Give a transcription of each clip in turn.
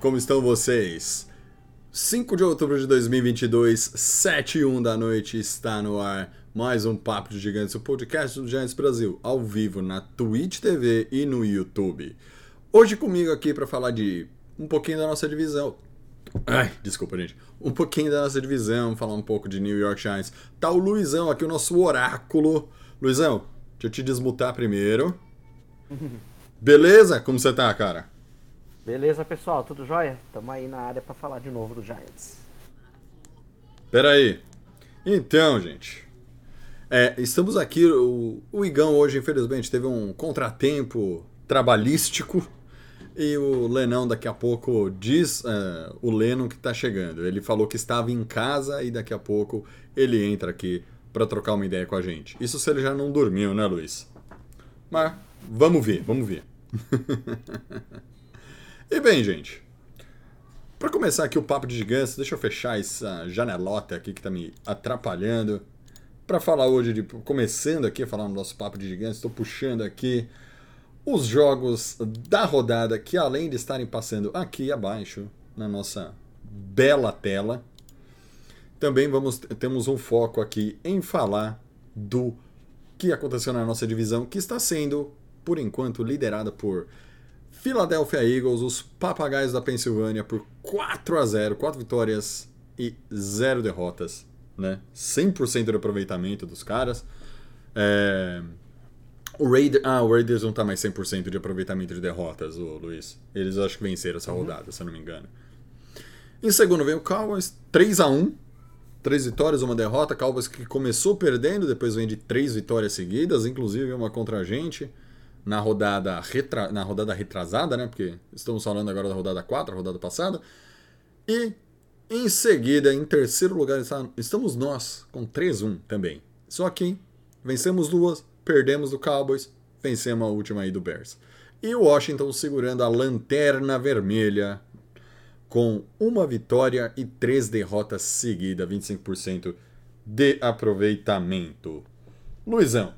Como estão vocês? 5 de outubro de 2022, 7 e 1 da noite, está no ar mais um Papo de Gigantes, o podcast do Giants Brasil, ao vivo na Twitch TV e no YouTube. Hoje comigo aqui para falar de um pouquinho da nossa divisão. Ai, desculpa, gente. Um pouquinho da nossa divisão, falar um pouco de New York Giants. Tá o Luizão aqui, o nosso oráculo. Luizão, deixa eu te desmutar primeiro. Beleza? Como você tá, cara? Beleza, pessoal, tudo jóia? Tamo aí na área pra falar de novo do Giants. Pera aí. Então, gente. É, estamos aqui. O, o Igão hoje, infelizmente, teve um contratempo trabalhístico. E o Lenão daqui a pouco diz é, o Lennon que tá chegando. Ele falou que estava em casa e daqui a pouco ele entra aqui para trocar uma ideia com a gente. Isso se ele já não dormiu, né, Luiz? Mas vamos ver, vamos ver. e bem, gente. Para começar aqui o papo de gigantes, deixa eu fechar essa janelota aqui que tá me atrapalhando. Para falar hoje de começando aqui a falar no nosso papo de gigantes, estou puxando aqui os jogos da rodada que além de estarem passando aqui abaixo na nossa bela tela, também vamos temos um foco aqui em falar do que aconteceu na nossa divisão, que está sendo por enquanto liderada por Philadelphia Eagles, os Papagaios da Pensilvânia por 4 a 0, 4 vitórias e 0 derrotas, né? 100% de aproveitamento dos caras. É... O Raiders, ah, o Raiders não tá mais 100% de aproveitamento de derrotas, o Luiz. Eles acho que venceram essa rodada, se eu não me engano. Em segundo vem o Cowboys, 3 a 1 Três vitórias, uma derrota. Cowboys que começou perdendo, depois vem de três vitórias seguidas, inclusive uma contra a gente na rodada, retra... na rodada retrasada, né? Porque estamos falando agora da rodada 4, a rodada passada. E em seguida, em terceiro lugar, estamos nós com 3-1 também. Só que vencemos duas, perdemos do Cowboys, vencemos a última aí do Bears. E o Washington segurando a lanterna vermelha com uma vitória e três derrotas seguidas, 25% de aproveitamento. Luizão,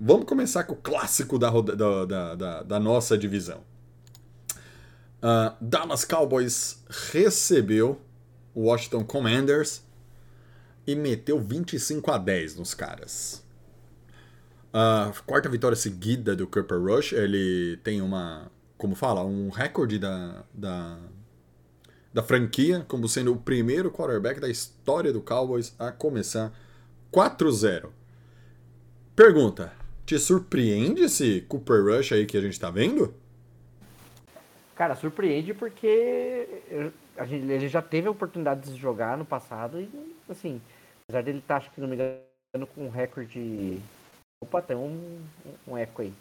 vamos começar com o clássico da, da, da, da, da nossa divisão. Uh, Dallas Cowboys recebeu o Washington Commanders e meteu 25 a 10 nos caras. Uh, quarta vitória seguida do Cooper Rush. Ele tem uma como fala, um recorde da, da, da franquia, como sendo o primeiro quarterback da história do Cowboys a começar 4-0. Pergunta: te surpreende esse Cooper Rush aí que a gente tá vendo? Cara, surpreende porque a gente, ele já teve a oportunidade de jogar no passado e, assim, apesar dele estar, tá, acho que não me engano, com um recorde. Opa, tem um, um eco aí.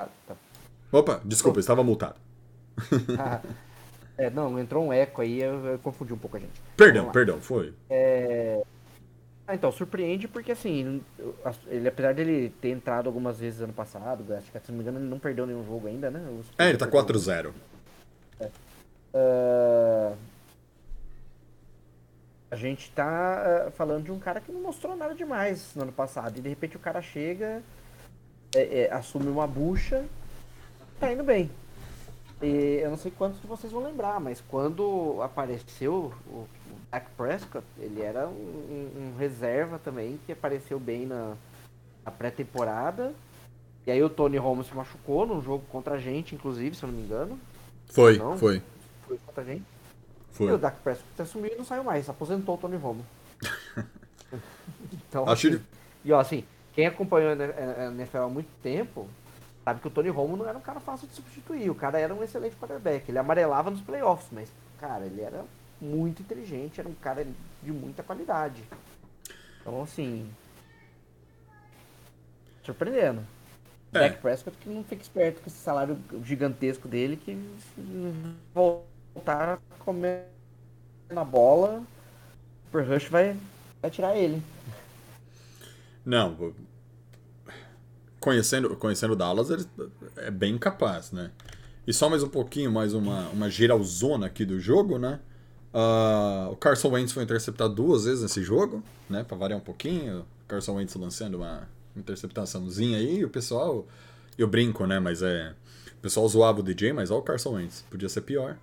Ah, tá. Opa, desculpa, estava multado. é, não, entrou um eco aí, eu, eu confundi um pouco a gente. Perdão, perdão, foi. É... Ah, então, surpreende porque assim, ele apesar dele ter entrado algumas vezes ano passado, acho que se não me engano ele não perdeu nenhum jogo ainda, né? É, ele tá 4-0. É. Uh... A gente tá uh, falando de um cara que não mostrou nada demais no ano passado. E de repente o cara chega é, é, assume uma bucha, tá indo bem. E eu não sei quantos de vocês vão lembrar, mas quando apareceu o Dak Prescott, ele era um, um, reserva também, que apareceu bem na, na pré-temporada. E aí o Tony Romo se machucou num jogo contra a gente, inclusive, se eu não me engano. Foi, não, foi. Foi contra a gente. Foi. E o Dak Prescott assumiu e não saiu mais, aposentou o Tony Romo. então, Acho assim, E ó, assim, quem acompanhou a NFL há muito tempo sabe que o Tony Romo não era um cara fácil de substituir. O cara era um excelente quarterback. Ele amarelava nos playoffs, mas, cara, ele era muito inteligente, era um cara de muita qualidade. Então, assim. Surpreendendo. É. Dak Prescott que não fica esperto com esse salário gigantesco dele que voltar a comer na bola, o Super Rush vai, vai tirar ele. Não, conhecendo, conhecendo o Dallas, ele é bem capaz, né? E só mais um pouquinho, mais uma, uma geralzona aqui do jogo, né? Ah, o Carson Wentz foi interceptado duas vezes nesse jogo, né? Pra variar um pouquinho. O Carson Wentz lançando uma interceptaçãozinha aí, e o pessoal. Eu brinco, né? Mas é. O pessoal zoava o DJ, mas olha o Carson Wentz. Podia ser pior.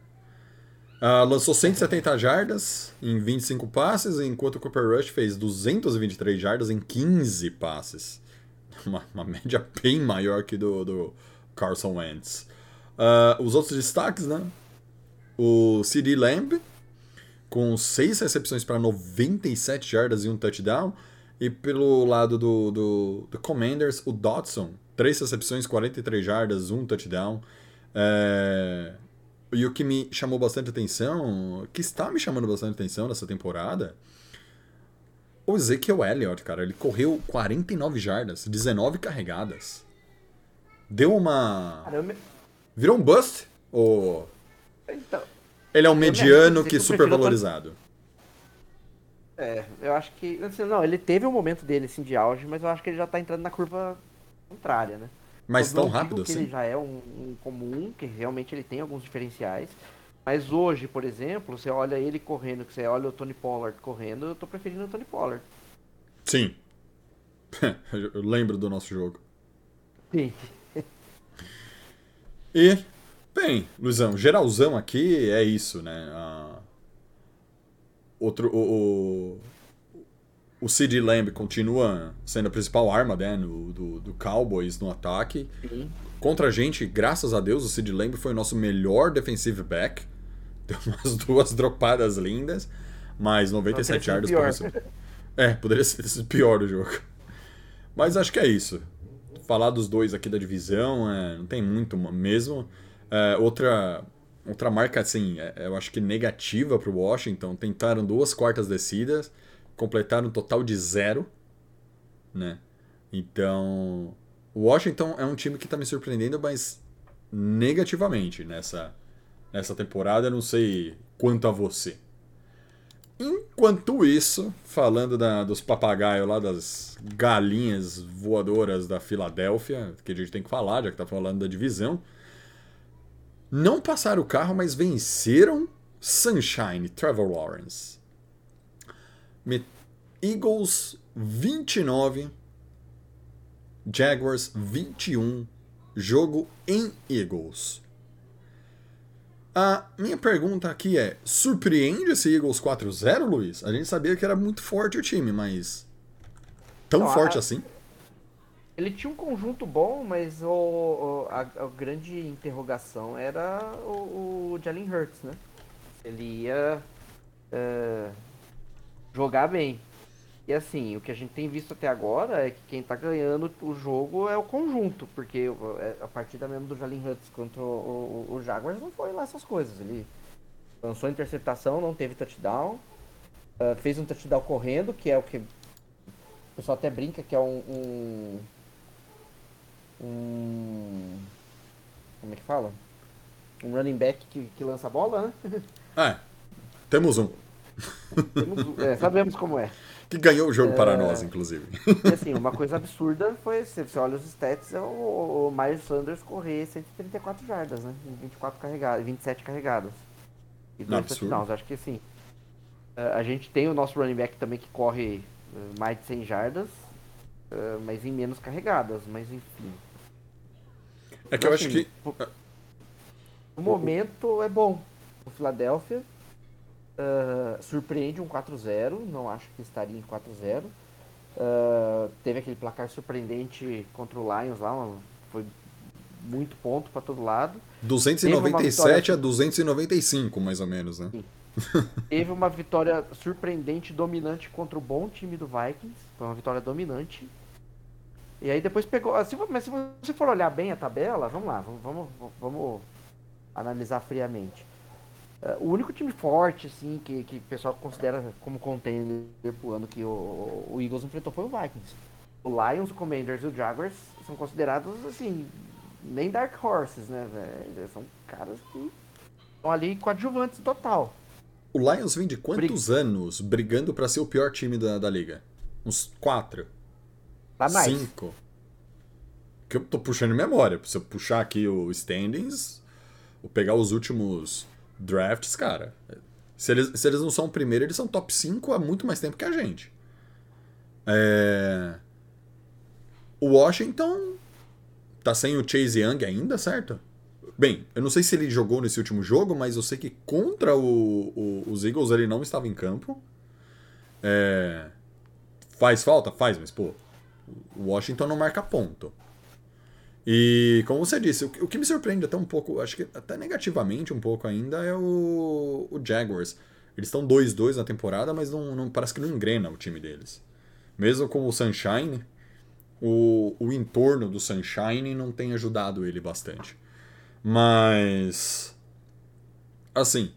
Ah, lançou 170 jardas em 25 passes, enquanto o Cooper Rush fez 223 jardas em 15 passes. Uma, uma média bem maior que do, do Carson Wentz. Ah, os outros destaques, né? O CD Lamb, com 6 recepções para 97 jardas e um touchdown. E pelo lado do, do, do Commanders, o Dodson, 3 recepções, 43 jardas, um touchdown. É, E o que me chamou bastante atenção, que está me chamando bastante atenção nessa temporada, o Ezekiel Elliott, cara, ele correu 49 jardas, 19 carregadas. Deu uma. Caramba. Virou um bust? Ou. Então, Ele é um me mediano que dizer que eu prefiro supervalorizado? é, eu acho que. assim, Não, ele teve um momento dele assim, de auge, mas eu acho que ele já tá entrando na curva contrária, né? Mas Eu tão não digo rápido que assim? ele já é um, um comum, que realmente ele tem alguns diferenciais. Mas hoje, por exemplo, você olha ele correndo, que você olha o Tony Pollard correndo, eu tô preferindo o Tony Pollard. Sim. Eu lembro do nosso jogo. Sim. E, bem, Luizão, geralzão aqui é isso, né? Ah, outro, o, o, o CD Lamb continua sendo a principal arma né, no, do, do Cowboys no ataque. Sim. Contra a gente, graças a Deus, o Sid Lamb foi o nosso melhor defensive back. Deu umas duas dropadas lindas, mas 97 Não, yardas. É, poderia ser pior o jogo. Mas acho que é isso. Falar dos dois aqui da divisão, é, não tem muito mesmo. É, outra, outra marca, assim, é, eu acho que negativa para o Washington. Tentaram duas quartas descidas, completaram um total de zero, né? Então, o Washington é um time que está me surpreendendo, mas negativamente nessa, nessa temporada. Não sei quanto a você. Enquanto isso, falando da- dos papagaios lá, das galinhas voadoras da Filadélfia, que a gente tem que falar, já que tá falando da divisão. Não passaram o carro, mas venceram Sunshine, Trevor Lawrence. Eagles 29, Jaguars 21, jogo em Eagles. A minha pergunta aqui é: surpreende esse Eagles 4-0, Luiz? A gente sabia que era muito forte o time, mas. Tão Não, a- forte assim? Ele tinha um conjunto bom, mas o, o- a, a grande interrogação era o, o Jalen Hurts, né? Ele ia é, jogar bem. E assim, o que a gente tem visto até agora é que quem tá ganhando o jogo é o conjunto, porque é, a partida mesmo do Jalen Hurts contra o, o, o Jaguars não foi lá essas coisas. Ele lançou interceptação, não teve touchdown, ah, fez um touchdown correndo, que é o que o pessoal até brinca que é um. um, um- como é que fala? Um running back que, que lança a bola, né? É. Temos um. Temos- é, sabemos como é. Que ganhou o jogo para nós, inclusive. E assim, uma coisa absurda foi, se você olha os stats, é o, o Miles Sanders correr 134 jardas, né? Em 24 carregadas, 27 carregadas. E dois Absurdo. touchdowns. Acho que assim. eh, A gente tem o nosso running back também que corre eh, mais de 100 jardas, eh, mas em menos carregadas, mas enfim. É que eu acho Assim, que. O momento é bom. O Philadelphia ah, surpreende um 4-0, não acho que estaria em 4-0. Ah, teve aquele placar surpreendente contra o Lions lá, uma- foi muito ponto para todo lado. 297 a 295, mais ou menos, né? Teve uma vitória surpreendente, dominante contra o bom time do Vikings. Foi uma vitória dominante. E aí depois pegou. vo- mas se você for olhar bem a tabela, vamos lá, vamos, vamos, vamos analisar friamente. Ah, o único time forte, assim, que, que o pessoal considera como contender pro ano que o, o Eagles enfrentou foi o Vikings. o Lions, o Commanders e o Jaguars são considerados, assim, nem Dark Horses, né, velho? São caras que estão ali coadjuvantes total. O Lions vem de quantos anos brigando pra ser o pior time da, da liga? Uns quatro? Tá mais. Cinco? Que eu tô puxando memória. Se eu puxar aqui o standings, ou pegar os últimos drafts, cara. Se eles, se eles não são o primeiro, eles são top 5 há muito mais tempo que a gente. É... O Washington tá sem o Chase Young ainda, certo? Bem, eu não sei se ele jogou nesse último jogo, mas eu sei que contra o, o- os Eagles ele não estava em campo. É, Faz falta? Faz, mas pô, o Washington não marca ponto. E como você disse, o que, me surpreende até um pouco, acho que até negativamente um pouco ainda, é o, o Jaguars. Eles estão 2-2 na temporada, mas não, não- parece que não engrena o time deles. Mesmo com o Sunshine, o, o entorno do Sunshine não tem ajudado ele bastante. Mas. Assim,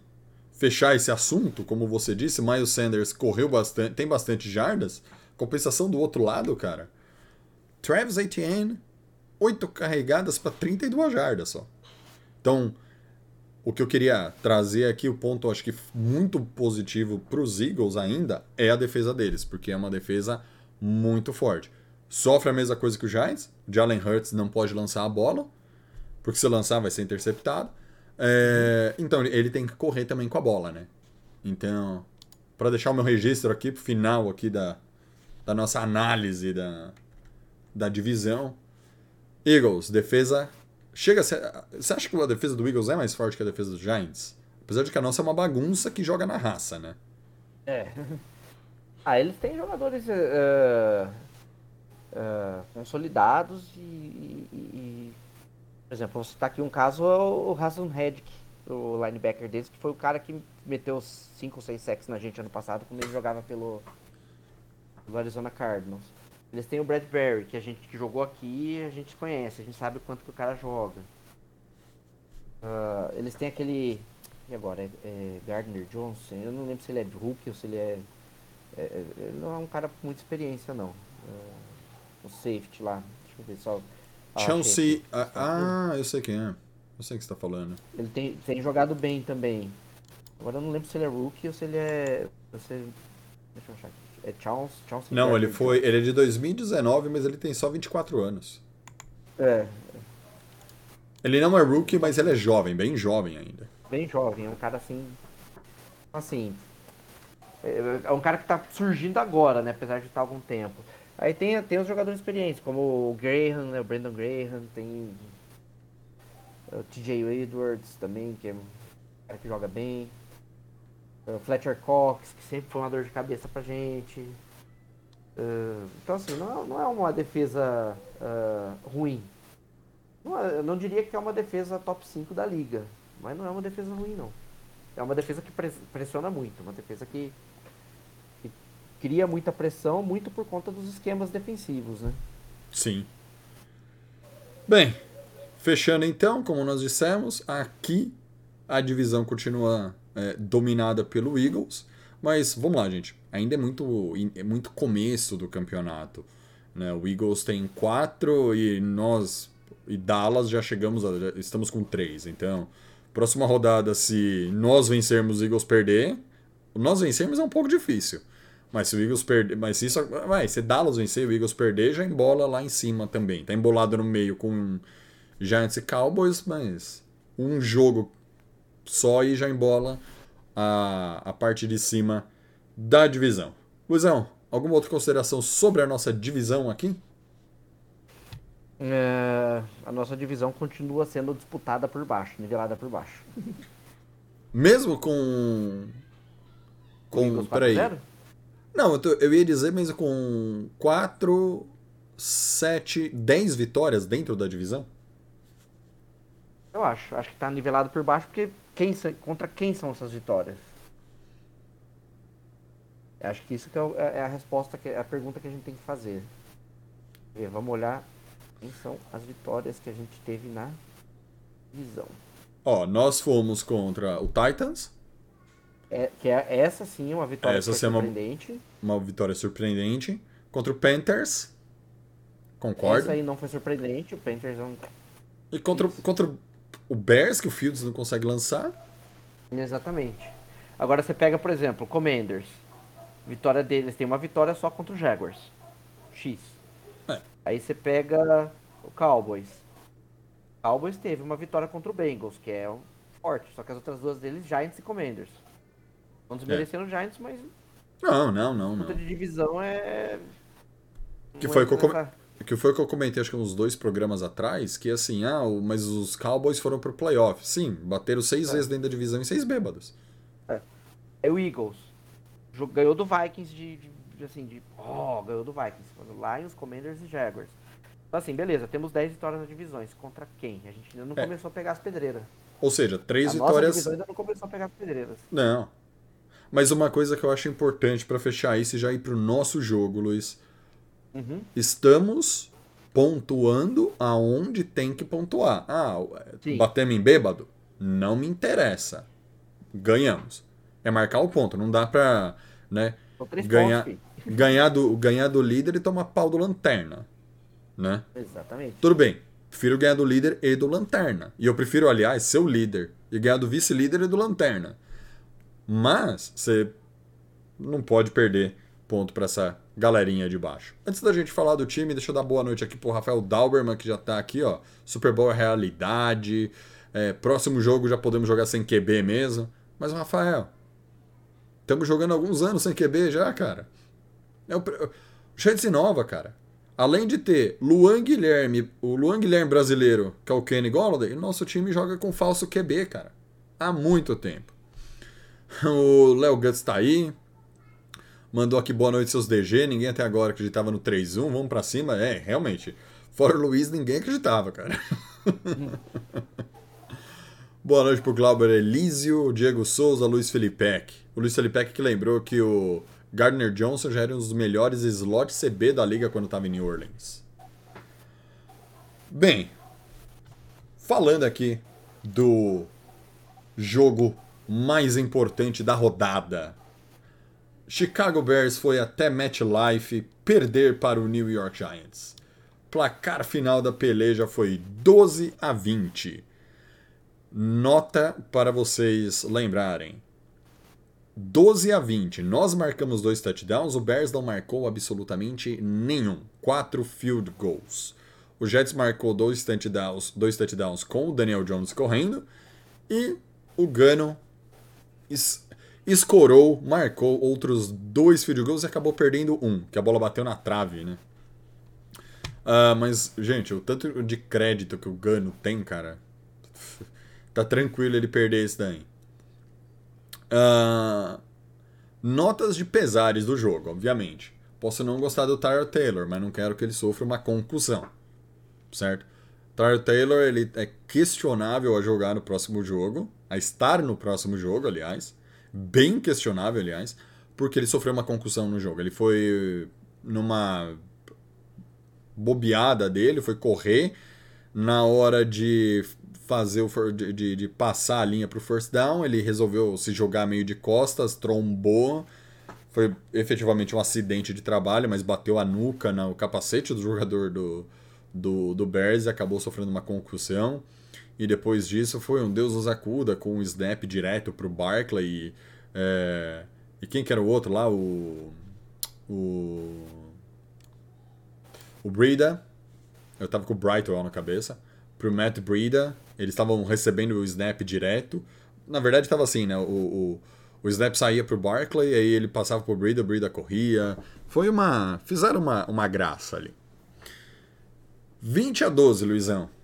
fechar esse assunto, como você disse, Miles Sanders correu bastante, tem bastante jardas. Compensação do outro lado, cara. Travis Etienne, 8 carregadas para 32 jardas só. Então, o que eu queria trazer aqui, o ponto acho que muito positivo para os Eagles ainda é a defesa deles, porque é uma defesa muito forte. Sofre a mesma coisa que o Giants, Jalen Hurts não pode lançar a bola, porque se lançar vai ser interceptado. É, então ele tem que correr também com a bola, né? Então, para deixar o meu registro aqui pro final aqui da, da nossa análise da, da divisão, Eagles, defesa chega a ser, você acha que a defesa do Eagles é mais forte que a defesa dos Giants? Apesar de que a nossa é uma bagunça que joga na raça, né? É. Ah, eles têm jogadores eh, eh, consolidados e, e- e- Por exemplo, vou citar aqui um caso, é o Hassan Reddick, o linebacker deles, que foi o cara que meteu 5 ou 6 sacks na gente ano passado, quando ele jogava pelo, pelo Arizona Cardinals. Eles têm o Bradbury, que a gente que jogou aqui, a gente conhece, a gente sabe o quanto que o cara joga. Ah, eles têm aquele. E agora? É, é Gardner Johnson? Eu não lembro se ele é rookie ou se ele é. é- é- ele não é um cara com muita experiência, não. O safety lá. Deixa eu ver só. Ah, Chelsea. Ah, ah, eu sei quem é. Eu sei o que você tá falando. Ele tem, tem jogado bem também. Agora eu não lembro se ele é rookie ou se ele é. se deixa eu achar aqui. É Charles, Charles Não, ele foi. Ele é de 2019, mas ele tem só 24 anos. É, Ele não é rookie, mas ele é jovem, bem jovem ainda. bem jovem, é um cara assim. Assim. É é um cara que tá surgindo agora, né? Apesar de estar há algum tempo. Aí tem, tem os jogadores experientes, como o Graham, né? O Brandon Graham, tem o TJ Edwards também, que é um cara que joga bem. O Fletcher Cox, que sempre foi uma dor de cabeça pra gente. Ah, então assim, não é, não é uma defesa ah, ruim. Não é- eu não diria que é uma defesa top 5 da liga, mas não é uma defesa ruim, não. É uma defesa que pres- pressiona muito, uma defesa que, que cria muita pressão, muito por conta dos esquemas defensivos, né? Sim. Bem, fechando então, como nós dissemos, aqui a divisão continua é, dominada pelo Eagles, mas vamos lá, gente. Ainda é muito, é muito começo do campeonato. Né? O Eagles tem quatro e nós e Dallas já chegamos, a, já estamos com três. Então, próxima rodada, se nós vencermos, os Eagles perder, nós vencermos é um pouco difícil. Mas se o Eagles perder. Mas se isso. Se Dallas vencer o Eagles perder, já embola lá em cima também. Tá embolado no meio com Giants e Cowboys, mas um jogo só e já embola a, a parte de cima da divisão. Luizão, alguma outra consideração sobre a nossa divisão aqui? É, a nossa divisão continua sendo disputada por baixo, nivelada por baixo. Mesmo com. Com. Peraí. 4-0? Não, eu, tô- eu ia dizer, mas com 4, 7, 10 vitórias dentro da divisão? Eu acho. Acho que tá nivelado por baixo porque quem, contra quem são essas vitórias? Eu Acho que isso que é, o- é a resposta, que, é a pergunta que a gente tem que fazer. Vamos olhar quem são as vitórias que a gente teve na divisão. Ó, nós fomos contra o Titans, É, que é, essa sim é uma vitória Essa foi é uma- surpreendente. uma vitória surpreendente. Contra o Panthers, concordo. Isso aí não foi surpreendente, o Panthers é um... E contra, contra o Bears, que o Fields não consegue lançar. Exatamente. Agora você pega, por exemplo, o Commanders. Vitória deles tem uma vitória só contra o Jaguars. X. É. Aí você pega o Cowboys. O Cowboys teve uma vitória contra o Bengals, que é forte. Só que as outras duas deles, Giants e Commanders. Não desmerecendo o Giants, mas Não, não, não, luta não. de divisão é. Que não foi é come- nessa- Que foi o que eu comentei, acho que uns dois programas atrás, que assim, ah, mas os Cowboys foram pro playoff. Sim, bateram seis vezes dentro da divisão em seis bêbados. É o Eagles. Ganhou do Vikings de, de- de, assim, de. Ó, ganhou do Vikings. Lions, Commanders e Jaguars. Então, assim, beleza, temos 10 vitórias nas divisões. Contra quem? A gente ainda não É. começou a pegar as pedreiras. Ou seja, três a nossa vitórias. divisão ainda não começou a pegar as pedreiras. Não. Mas uma coisa que eu acho importante pra fechar isso e já ir pro nosso jogo, Luiz. Uhum. Estamos pontuando aonde tem que pontuar. Ah, Sim. batemos em bêbado? Não me interessa. Ganhamos. É marcar o ponto. Não dá pra, né, ganhar, pontos, ganhar, do, ganhar do líder e tomar pau do lanterna. Né? Exatamente. Tudo bem. Prefiro ganhar do líder e do lanterna. E eu prefiro, aliás, ser o líder e ganhar do vice-líder e do lanterna. Mas você não pode perder ponto pra essa galerinha de baixo. Antes da gente falar do time, deixa eu dar boa noite aqui pro Rafael Dauberman, que já tá aqui, ó. Super Bowl é realidade. É, próximo jogo já podemos jogar sem QB mesmo. Mas, Rafael, estamos jogando alguns anos sem QB já, cara. É o, o Chance Nova, cara. Além de ter Luan Guilherme, o Luan Guilherme brasileiro, que é o Kenny Golladay, nosso time joga com falso QB, cara. Há muito tempo. O Léo Guts tá aí. Mandou aqui boa noite, seus DG. Ninguém até agora acreditava no 3-1. Vamos pra cima. É, realmente. Fora o Luiz, ninguém acreditava, cara. boa noite pro Glauber Elísio, Diego Souza, Luiz Felipek. O Luiz Felipek que lembrou que o Gardner Johnson já era um dos melhores slot CB da liga quando estava em New Orleans. Bem, falando aqui do jogo mais importante da rodada. Chicago Bears foi até MetLife perder para o New York Giants. Placar final da peleja foi 12 a 20. Nota para vocês lembrarem. 12 a 20. Nós marcamos dois touchdowns, o Bears não marcou absolutamente nenhum. Quatro field goals. O Jets marcou dois touchdowns, dois touchdowns com o Daniel Jones correndo e o Gano escorou, marcou outros dois field goals e acabou perdendo um, que a bola bateu na trave, né? Ah, mas, gente, o tanto de crédito que o Gano tem, cara, tá tranquilo ele perder esse daí. Ah, notas de pesares do jogo, obviamente. Posso não gostar do Tyler Taylor, mas não quero que ele sofra uma concussão. Certo? Tyler Taylor ele é questionável a jogar no próximo jogo, a estar no próximo jogo, aliás. Bem questionável, aliás, porque ele sofreu uma concussão no jogo. Ele foi numa bobeada dele, foi correr na hora de fazer o de, de, de passar a linha para o first down, ele resolveu se jogar meio de costas, trombou. Foi efetivamente um acidente de trabalho, mas bateu a nuca no capacete do jogador do, do, do Bears e acabou sofrendo uma concussão. E depois disso foi um Deus nos acuda com um snap direto pro Barkley. E, é, e quem que era o outro lá? O. O. O. Eu tava com o Brightwell na cabeça. Pro Matt Breda. Eles estavam recebendo o snap direto. Na verdade, tava assim, né? O, o, o snap saía pro Barkley, aí ele passava pro Breda, o Breda corria. Foi uma. Fizeram uma, uma graça ali. 20 a 12, Luizão.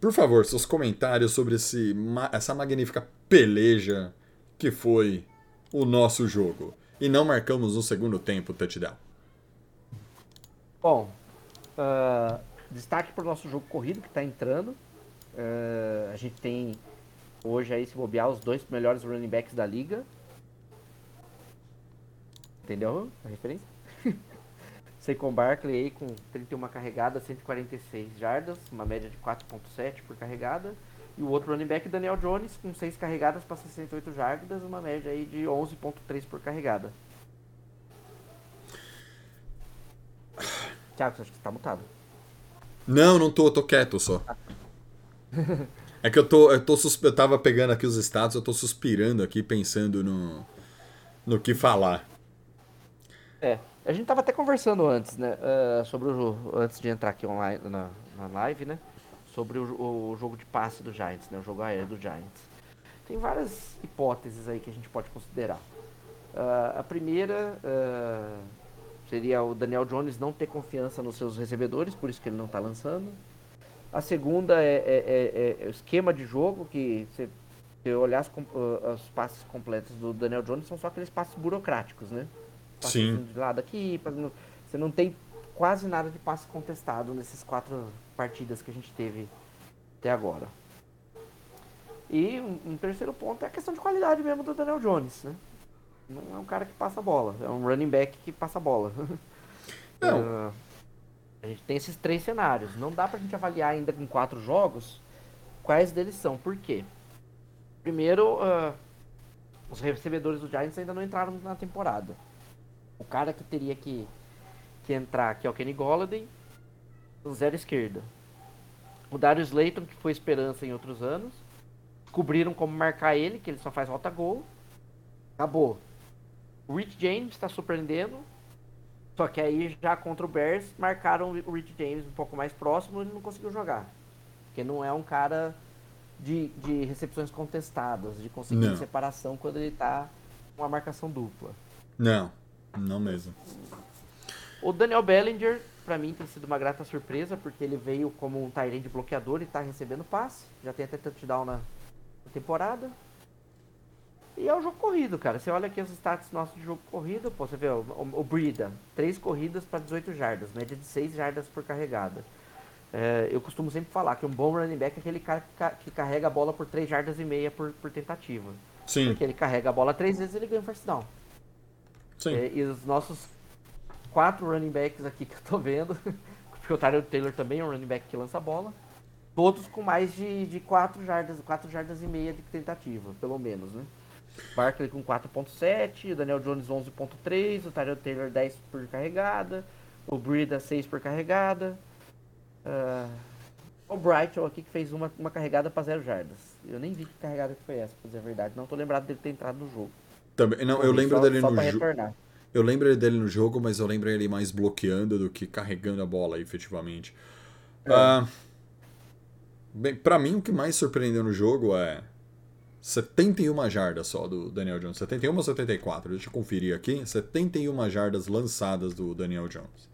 Por favor, seus comentários sobre esse, essa magnífica peleja que foi o nosso jogo. E não marcamos no segundo tempo touchdown. Bom, ah, destaque para o nosso jogo corrido que está entrando. Ah, a gente tem hoje aí, se bobear, os dois melhores running backs da liga. Entendeu a referência? Saquon Barkley aí com 31 carregadas, 146 jardas, uma média de 4.7 por carregada. E o outro running back, Daniel Jones, com 6 carregadas para 68 jardas, uma média aí de 11.3 por carregada. Thiago, você acha que você tá mutado? Não, não tô, eu tô quieto só. É que eu tô, eu tô susp... eu tava pegando aqui os status, eu tô suspirando aqui, pensando no, no que falar. É, a gente tava até conversando antes, né, uh, sobre o antes de entrar aqui online na, na live, né, sobre o, o, jogo de passe do Giants, né, o jogo aéreo do Giants. Tem várias hipóteses aí que a gente pode considerar. Uh, a primeira uh, seria o Daniel Jones não ter confiança nos seus recebedores, por isso que ele não tá lançando. A segunda é, é, é, é o esquema de jogo, que se você olhar as, os passes completos do Daniel Jones, são só aqueles passes burocráticos, né? Sim. De lado aqui, você não tem quase nada de passe contestado nesses quatro partidas que a gente teve até agora. E um, um terceiro ponto é a questão de qualidade mesmo do Daniel Jones, né? Não é um cara que passa bola, é um running back que passa bola. Não. Uh, a gente tem esses três cenários. Não dá pra gente avaliar ainda com quatro jogos quais deles são. Por quê? Primeiro, uh, os recebedores do Giants ainda não entraram na temporada. O cara que teria que, que entrar, que é o Kenny Golladay, zero esquerda. O Darius Slayton, que foi esperança em outros anos. Descobriram como marcar ele, que ele só faz rota gol. Acabou. O Rich James está surpreendendo. Só que aí já contra o Bears marcaram o Rich James um pouco mais próximo e ele não conseguiu jogar. Porque não é um cara de, de recepções contestadas, de conseguir separação quando ele tá com uma marcação dupla. Não, não mesmo. O Daniel Bellinger, pra mim, tem sido uma grata surpresa, porque ele veio como um Tyrande bloqueador e tá recebendo passe. Já tem até touchdown na temporada. E é o jogo corrido, cara. Você olha aqui os status nossos de jogo corrido, pô, você vê o, o, o Brida, 3 corridas para 18 jardas, média de 6 jardas por carregada. É, eu costumo sempre falar que um bom running back é aquele cara que, ca- que carrega a bola por 3 jardas e meia por, por tentativa. Sim, Porque ele carrega a bola três vezes e ele ganha um first down. Sim. É, e os nossos quatro running backs aqui que eu tô vendo, porque o Tyler Taylor também é um running back que lança a bola, todos com mais de, de 4 jardas, 4 jardas e meia de tentativa, pelo menos, né? Barkley com 4.7, o Daniel Jones 11.3, o Tyler Taylor 10 por carregada, o Brida 6 por carregada. ah, o Brighton aqui que fez uma, uma carregada para 0 jardas. Eu nem vi que carregada que foi essa, pra dizer a verdade. Não tô lembrado dele ter entrado no jogo. Também, não, eu lembro só, dele só no jogo. Eu lembro dele no jogo, mas eu lembro ele mais bloqueando do que carregando a bola, efetivamente. Ah, bem, pra mim, o que mais surpreendeu no jogo é 71 jardas só do Daniel Jones. 71 ou 74? Deixa eu conferir aqui. 71 jardas lançadas do Daniel Jones.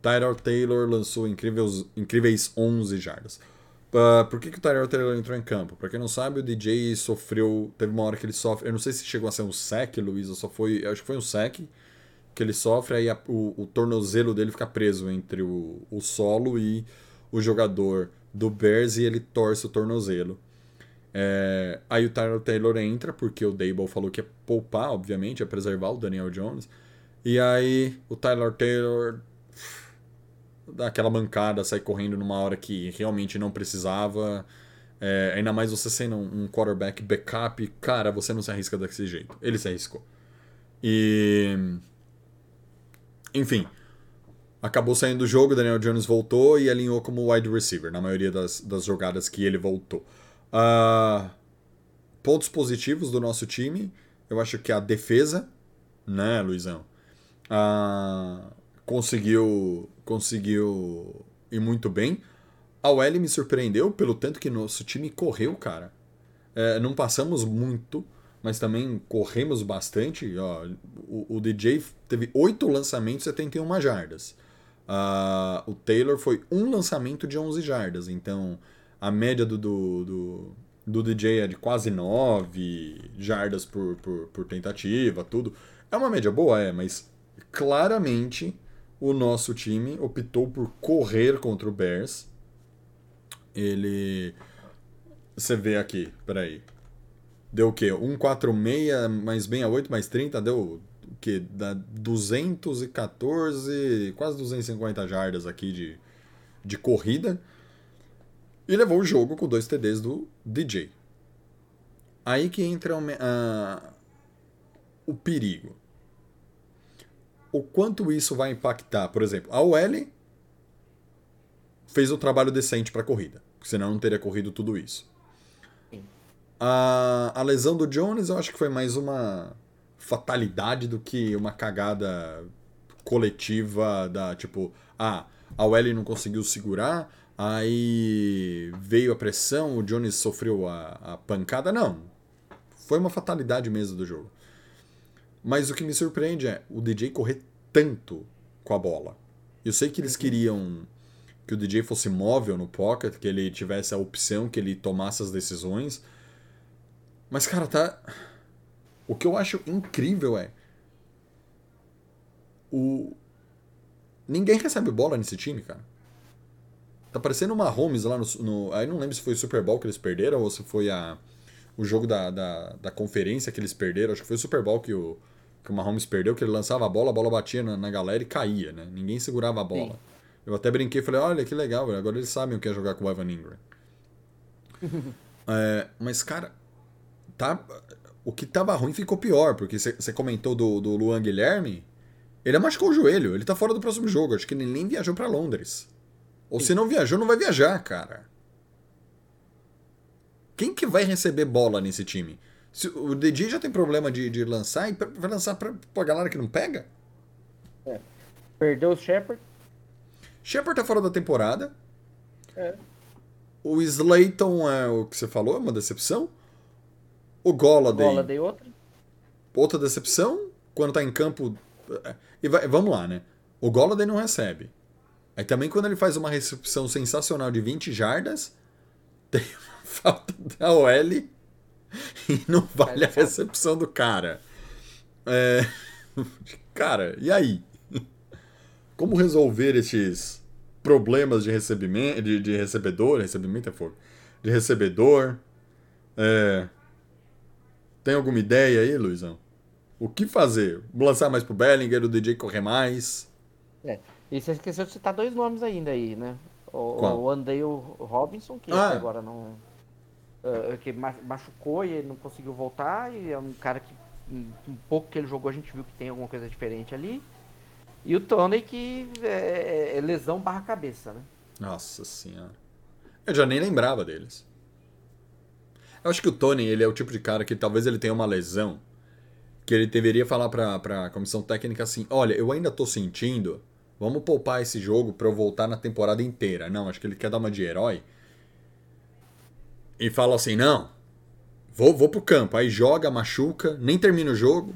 Tyrell Taylor lançou incríveis, incríveis 11 jardas. Ah, por que, que o Tyrell Taylor entrou em campo? Pra quem não sabe, o DJ sofreu. Teve uma hora que ele sofre. Eu não sei se chegou a ser um sec, Luiz, ou só foi. Acho que foi um sec que ele sofre, aí a- o, o tornozelo dele fica preso entre o, o solo e o jogador do Bears e ele torce o tornozelo. É, aí o Tyler Taylor entra, porque o Dable falou que ia poupar, obviamente, ia preservar o Daniel Jones. E aí o Tyler Taylor dá aquela mancada, sai correndo numa hora que realmente não precisava. É, ainda mais você sendo um, quarterback backup, cara, você não se arrisca desse jeito. Ele se arriscou. E. Enfim. Acabou saindo do jogo, Daniel Jones voltou e alinhou como wide receiver na maioria das, das jogadas que ele voltou. Ah, pontos positivos do nosso time, eu acho que a defesa, né, Luizão? Ah, conseguiu, conseguiu ir muito bem. A OL me surpreendeu pelo tanto que nosso time correu, cara. É, não passamos muito, mas também corremos bastante. Ó, o, o DJ teve 8 lançamentos e 71 jardas. Ah, o Taylor foi um lançamento de 11 jardas. Então, a média do, do, do, do DJ é de quase 9 jardas por, por, por tentativa, tudo. É uma média boa, é, mas claramente o nosso time optou por correr contra o Bears. Ele. Você vê aqui, peraí. Deu o quê? 146 mais bem a 8 mais 30 deu o quê? Dá 214, quase 250 jardas aqui de, de corrida. E levou o jogo com dois TDs do DJ. Aí que entra me- a- o perigo. O quanto isso vai impactar, por exemplo, a OL fez o trabalho decente pra corrida. Porque senão não teria corrido tudo isso. A, a lesão do Jones eu acho que foi mais uma fatalidade do que uma cagada coletiva da tipo, ah, a Welly não conseguiu segurar, aí veio a pressão, o Jones sofreu a, a pancada. Não. Foi uma fatalidade mesmo do jogo. Mas o que me surpreende é o DJ correr tanto com a bola. Eu sei que eles queriam que o DJ fosse móvel no pocket, que ele tivesse a opção, que ele tomasse as decisões. Mas, cara, tá. O que eu acho incrível é. O. Ninguém recebe bola nesse time, cara. Tá parecendo uma Holmes lá no, no. Aí não lembro se foi o Super Bowl que eles perderam ou se foi a, o jogo da, da, da conferência que eles perderam. Acho que foi o Super Bowl que o, que o Mahomes perdeu, que ele lançava a bola, a bola batia na, na galera e caía, né? Ninguém segurava a bola. Sim. Eu até brinquei e falei, olha que legal, agora eles sabem o que é jogar com o Evan Ingram. É, mas, cara, tá, o que tava ruim ficou pior, porque você comentou do, do Luan Guilherme, ele machucou o joelho, ele tá fora do próximo jogo, acho que ele nem viajou pra Londres. Ou se não viajou, não vai viajar, cara. Quem que vai receber bola nesse time? Se o DJ já tem problema de, de lançar, e vai lançar pra, pra galera que não pega? Perdeu o Shepard. Shepard tá fora da temporada. É. O Slayton é o que você falou, é uma decepção. O Golladay, Bola dei outra. outra decepção. Quando tá em campo. é, E vai- vamos lá, né? O Golladay não recebe. Aí também quando ele faz uma recepção sensacional de 20 jardas, tem uma falta da OL e não vale a recepção do cara. É... Cara, e aí? Como resolver esses problemas de recebimento, de, de recebedor, recebimento é fogo, de recebedor? É... Tem alguma ideia aí, Luizão? O que fazer? Lançar mais pro Bellinger, o DJ correr mais? É. E você esqueceu de citar dois nomes ainda aí, né? O, Qual? o Andale Robinson, que Ah. agora não. Eh, que ma- machucou e ele não conseguiu voltar. E é um cara que. Um pouco que ele jogou, a gente viu que tem alguma coisa diferente ali. E o Tony, que é, é lesão barra cabeça, né? Nossa senhora. Eu já nem lembrava deles. Eu acho que o Tony, ele é o tipo de cara que talvez ele tenha uma lesão que ele deveria falar pra, pra comissão técnica assim, olha, eu ainda tô sentindo, vamos poupar esse jogo pra eu voltar na temporada inteira. Não, acho que ele quer dar uma de herói. E fala assim, não, vou, vou pro campo. Aí joga, machuca, nem termina o jogo.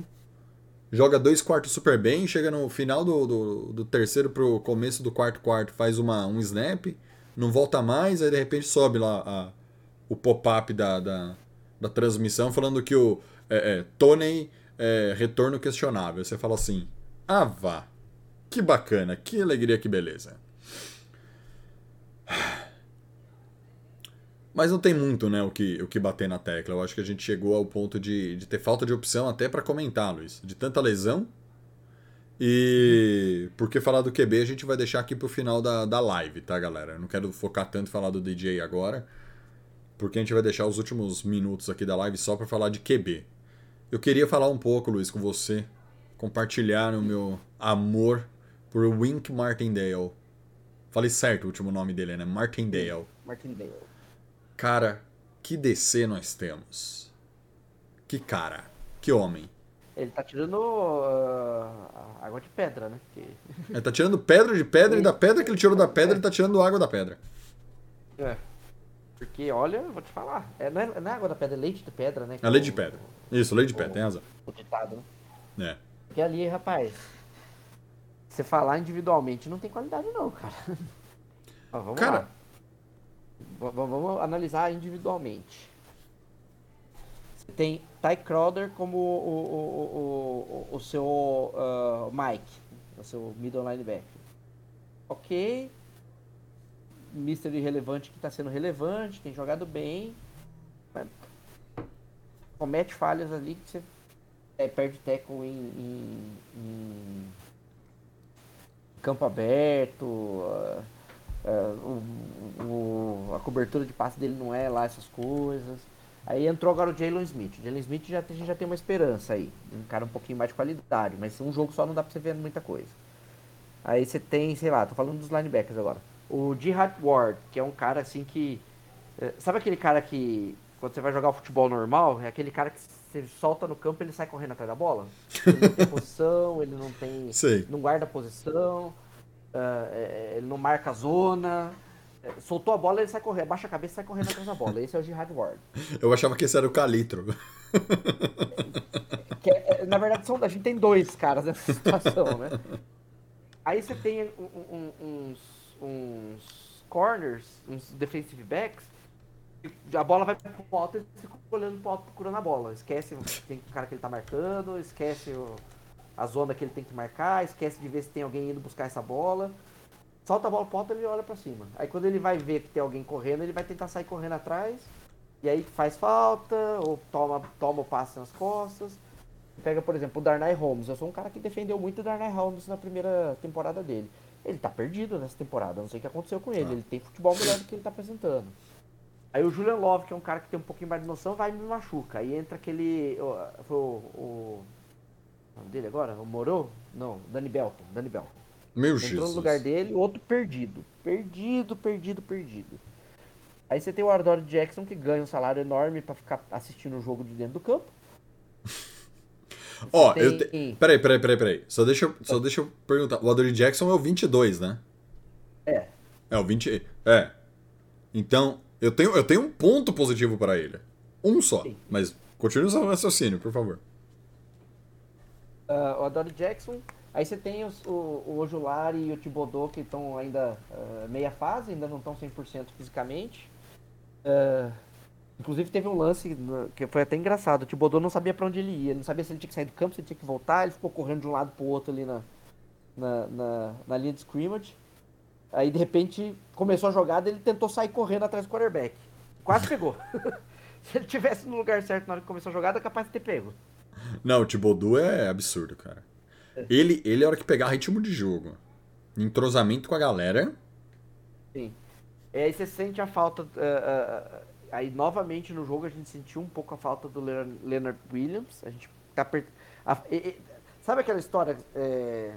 Joga dois quartos super bem, chega no final do, do, do terceiro pro começo do quarto quarto, faz uma, um snap, não volta mais, aí de repente sobe lá a- o pop-up da, da, da transmissão falando que o é, é, Tony é, retorno questionável. Você fala assim, ah vá, que bacana, que alegria, que beleza. Mas não tem muito, né, o que, o que bater na tecla. Eu acho que a gente chegou ao ponto de, de ter falta de opção até pra comentar, Luiz. De tanta lesão. E porque falar do QB a gente vai deixar aqui pro final da, da live, tá, galera? Eu não quero focar tanto em falar do DJ agora. Porque a gente vai deixar os últimos minutos aqui da live só pra falar de QB. Eu queria falar um pouco, Luiz, com você. Compartilhar o meu amor por Wink Martindale. Falei certo o último nome dele, né? Martindale. Martindale. Cara, que DC nós temos. Que cara. Que homem. Ele tá tirando ah, água de pedra, né? Ele tá tirando pedra de pedra e da pedra que ele tirou da pedra, ele tá tirando água da pedra. É. Porque, olha, eu vou te falar. É, não, é, não é água da pedra, é leite de pedra, né? que A lei de pedra. Isso, lei de pedra, tem razão. O ditado, né? É. Porque ali, rapaz, você falar individualmente não tem qualidade não, cara. Ó, Cara. lá. Vamos analisar individualmente. Você tem Ty Crowder como o, o, o, o, seu ah, Mike, o seu middle linebacker. Ok. Mister irrelevante que está sendo relevante, tem jogado bem. comete falhas ali que você é, perde tackle em, em- em campo aberto. ah, ah, o- o- a cobertura de passe dele não é lá essas coisas. Aí entrou agora o Jalen Smith. O Jalen Smith já, a gente já tem uma esperança aí. Um cara um pouquinho mais de qualidade, mas um jogo só não dá pra você ver muita coisa. Aí você tem, sei lá, tô falando dos linebackers agora. o Jihad Ward, que é um cara assim que. é, Sabe aquele cara que, quando você vai jogar futebol normal, é aquele cara que você solta no campo e ele sai correndo atrás da bola? Ele não tem posição, ele não tem. Sei. não guarda posição, é, ele não marca a zona. É, Soltou a bola, ele sai correndo, abaixa a cabeça e sai correndo atrás da bola. Esse é o Jihad Ward. Eu achava que esse era o Calitro. É- na verdade, são, a gente tem dois caras nessa situação, né? Aí você tem um- um- uns, uns corners, uns defensive backs, a bola vai pro alto e ele fica olhando pro alto procurando a bola. Esquece quem o cara que ele tá marcando, esquece o- a zona que ele tem que marcar, esquece de ver se tem alguém indo buscar essa bola. Solta a bola pro alto e ele olha pra cima. Aí quando ele vai ver que tem alguém correndo, ele vai tentar sair correndo atrás. E aí faz falta, ou toma, toma o passe nas costas. Pega, por exemplo, o Darnay Holmes. Eu sou um cara que defendeu muito o Darnay Holmes na primeira temporada dele. Ele tá perdido nessa temporada, não sei o que aconteceu com ele. Ele tem futebol melhor do que ele tá apresentando. Aí o Julian Love, que é um cara que tem um pouquinho mais de noção, vai e me machuca. Aí entra aquele. Foi o. o o nome dele agora? O Moro? Não, Danny Belton. Danny Belton. Meu Entrou Jesus. no lugar dele, outro perdido. Perdido, perdido, perdido. Aí você tem o Ardor Jackson que ganha um salário enorme pra ficar assistindo o jogo de dentro do campo. Ó, Tem- eu te... Peraí, peraí, peraí, peraí. Só deixa, eu- só deixa eu perguntar. O Adoree Jackson é o 22, né? É. É, o 20. É. Então, eu tenho, eu tenho um ponto positivo para ele. Um só. Sim. Mas continue o seu raciocínio, por favor. Ah, o Adore Jackson. Aí você tem os- o, o Ojulari e o Thibodeau que estão ainda ah, meia fase, ainda não estão 100% fisicamente. Ah, inclusive teve um lance que foi até engraçado. O Thibodeau não sabia pra onde ele ia, ele não sabia se ele tinha que sair do campo, se ele tinha que voltar. Ele ficou correndo de um lado pro outro ali na, na, na, na linha de scrimmage. Aí de repente começou a jogada, ele tentou sair correndo atrás do quarterback. Quase pegou. se ele tivesse no lugar certo na hora que começou a jogada, capaz de ter pego. Não, o Thibodeau é absurdo, cara. Ele, ele é a hora que pegar ritmo de jogo. Entrosamento com a galera. Sim. E aí você sente a falta. ah, ah, aí novamente no jogo a gente sentiu um pouco a falta do Leonard, Leonard Williams. A gente tá per... a- e- e- Sabe aquela história? É...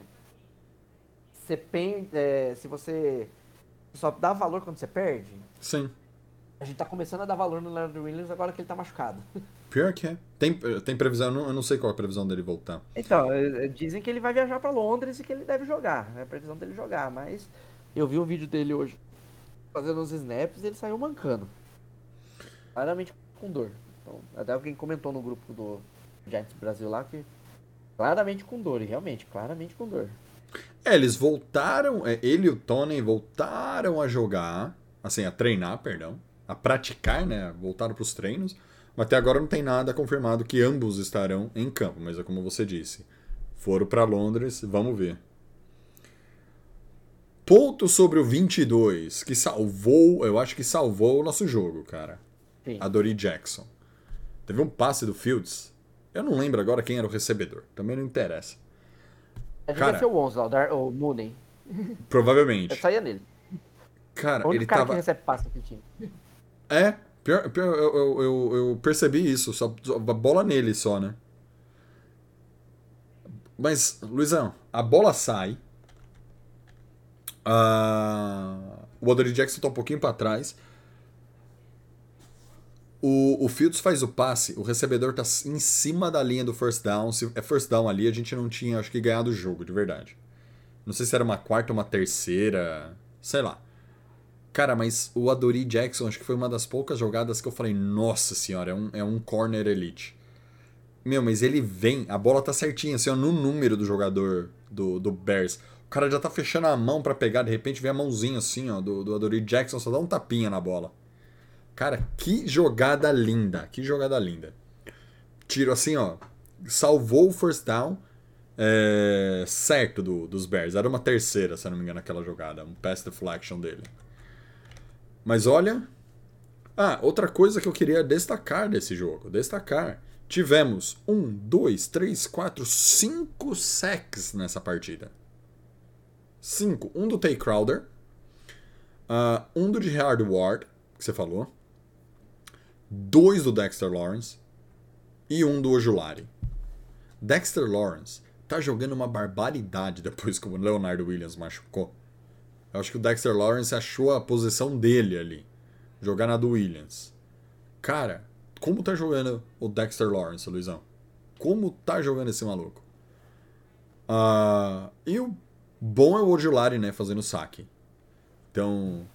Você pen... é, Se você só dá valor quando você perde. Sim. A gente tá começando a dar valor no Leonard Williams agora que ele tá machucado. Pior que é. Tem, tem previsão, eu não, eu não sei qual é a previsão dele voltar. Então, eh, eh, dizem que ele vai viajar pra Londres e que ele deve jogar. É a previsão dele jogar, mas eu vi um vídeo dele hoje fazendo uns snaps e ele saiu mancando. Claramente com dor. Então, até alguém comentou no grupo do Giants Brasil lá que claramente com dor, e realmente, claramente com dor. É, eles voltaram, é, ele e o Tony voltaram a jogar, assim, a treinar, perdão, a praticar, né? Voltaram para os treinos, até agora não tem nada confirmado que ambos estarão em campo, mas é como você disse, foram para Londres, vamos ver. Ponto sobre o 22, que salvou, eu acho que salvou o nosso jogo, cara. Sim. A Dory Jackson. Teve um passe do Fields, eu não lembro agora quem era o recebedor, também não interessa. Cara- ser o 11 lá, o, Dar, o Mooney. Provavelmente. Eu saía nele. Cara, O ele cara tava. que recebe passe aqui time. É, pior, pior eu, eu, eu, percebi isso, só, só- a bola nele só, né? Mas, Luizão, a bola sai. ah, o Adoree Jackson tá um pouquinho pra trás. O, o Fields faz o passe, o recebedor tá em cima da linha do first down. Se é first down ali, a gente não tinha, acho que, ganhado o jogo, de verdade. Não sei se era uma quarta ou uma terceira. Sei lá. Cara, mas o Adoree Jackson, acho que foi uma das poucas jogadas que eu falei, nossa senhora, é um, é um corner elite. Meu, mas ele vem, a bola tá certinha, assim, ó, no número do jogador do, do Bears. O cara já tá fechando a mão pra pegar, de repente vem a mãozinha assim, ó, do, do Adoree Jackson, só dá um tapinha na bola. Cara, que jogada linda, que jogada linda. Tiro assim, ó, salvou o first down é, certo do, dos Bears. Era uma terceira, se eu não me engano, aquela jogada, um pass deflection dele. Mas olha. Ah, outra coisa que eu queria destacar desse jogo. Destacar. Tivemos um, dois, três, quatro, cinco sacks nessa partida. Cinco. Um do Tay Crowder. ah, um do Gerard Ward, que você falou. Dois do Dexter Lawrence. E um do Ojulari. Dexter Lawrence tá jogando uma barbaridade depois que o Leonardo Williams machucou. Eu acho que o Dexter Lawrence achou a posição dele ali. Jogar na do Williams. Cara, como tá jogando o Dexter Lawrence, Luizão? Como tá jogando esse maluco? Ah, e o bom é o Ojulari, né? Fazendo saque. Então,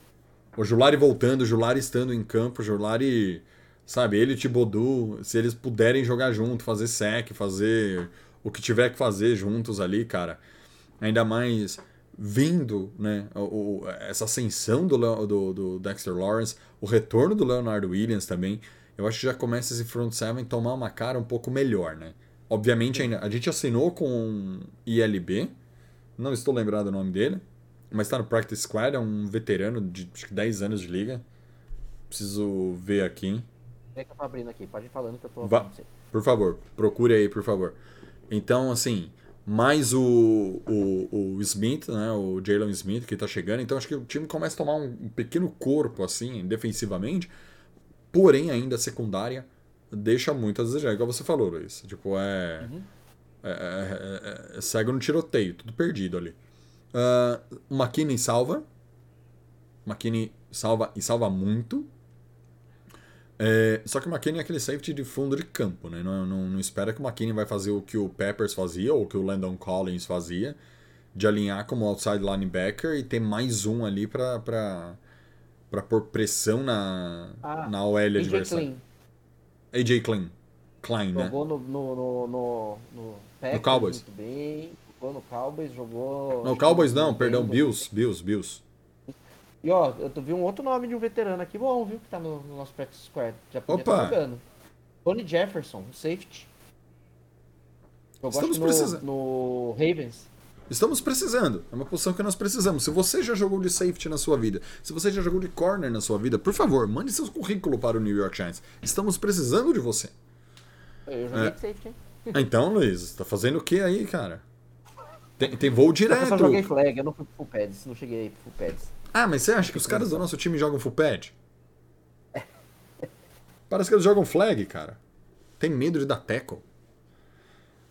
o Julari voltando, o Julari estando em campo, o Julari, sabe, ele e o Thibodeau, se eles puderem jogar junto, fazer sec, fazer o que tiver que fazer juntos ali, cara, ainda mais vindo, né, o, o- essa ascensão do, Leo- do, do Dexter Lawrence, o retorno do Leonard Williams também, eu acho que já começa esse front seven tomar uma cara um pouco melhor, né? Obviamente, ainda, a gente assinou com ILB, não estou lembrado o nome dele, mas está no Practice Squad, é um veterano de acho que 10 anos de liga. Preciso ver aqui. É que eu tô abrindo aqui, pode ir falando que eu tô Va-. Por favor, procure aí, por favor. Então, assim, mais o, o, o Smith, né, o Jalen Smith, que tá chegando. Então, acho que o time começa a tomar um, pequeno corpo, assim, defensivamente. Porém, ainda a secundária deixa muito a desejar. Igual você falou, Luiz. Tipo, é... É, é- é- é cego no tiroteio, tudo perdido ali. Ah, o McKinney salva. McKinney salva e salva muito. É, só que o McKinney é aquele safety de fundo de campo, né? Não, não, não espera que o McKinney vai fazer o que o Peppers fazia ou o que o Landon Collins fazia, de alinhar como outside linebacker e ter mais um ali pra, pra, pra pôr pressão na, Ah, na OL AJ adversária. AJ Klein. Klein, né? jogou no, no, no, no, no Cowboys. muito bem, jogou no Cowboys, jogou... Não, Cowboys não, jogou perdão, bem, Bills, Bills, Bills. E ó, eu tô- vi um outro nome de um veterano aqui bom, viu? Que tá no, no nosso practice squad. Já podia Opa! tá jogando. Tony Jefferson, safety. Eu Estamos gosto precisando. no, no Ravens. Estamos precisando. É uma posição que nós precisamos. Se você já jogou de safety na sua vida, se você já jogou de corner na sua vida, por favor, mande seu currículo para o New York Giants. Estamos precisando de você. Eu joguei É. de safety, hein? Então, Luiz, tá fazendo o que aí, cara? Tem, tem voo Eu direto. só joguei flag, eu não fui pro full pads, não cheguei pro full pads. Ah, mas você acha que os caras do nosso time jogam full pad? Parece que eles jogam flag, cara. Tem medo de dar tackle.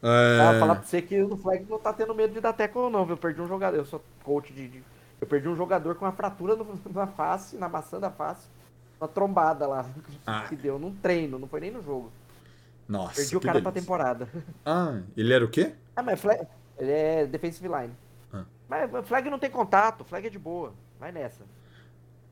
Ah, É... falar pra você que o flag não tá tendo medo de dar tackle não, viu? Eu perdi um jogador, eu sou coach de... de- Eu perdi um jogador com uma fratura no- na face, na maçã da face. Uma trombada lá, Ah. que deu num treino, não foi nem no jogo. Nossa, Perdi o cara pra delícia. temporada. Ah, ele era o quê? Ah, mas flag, ele é defensive line. Ah. Mas flag não tem contato, flag é de boa. Vai nessa.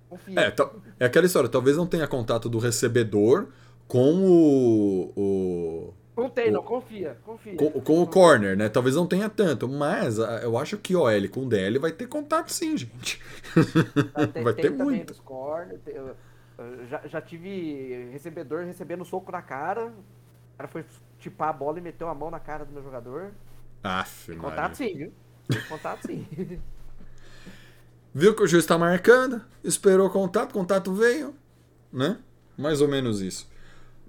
Confia. É, é aquela história, talvez não tenha contato do recebedor com o, o, Não tem, não, confia, confia. com, com o corner, né? Talvez não tenha tanto, mas ah, eu acho que OL com DL vai ter contato sim, gente. Vai ter, vai ter muito. corner, já, já tive recebedor recebendo soco na cara. O cara foi tipar a bola e meteu a mão na cara do meu jogador. Aff, Tem contato sim, viu? Tem contato sim. Viu que o juiz tá marcando, esperou o contato, contato veio, né? Mais ou menos isso.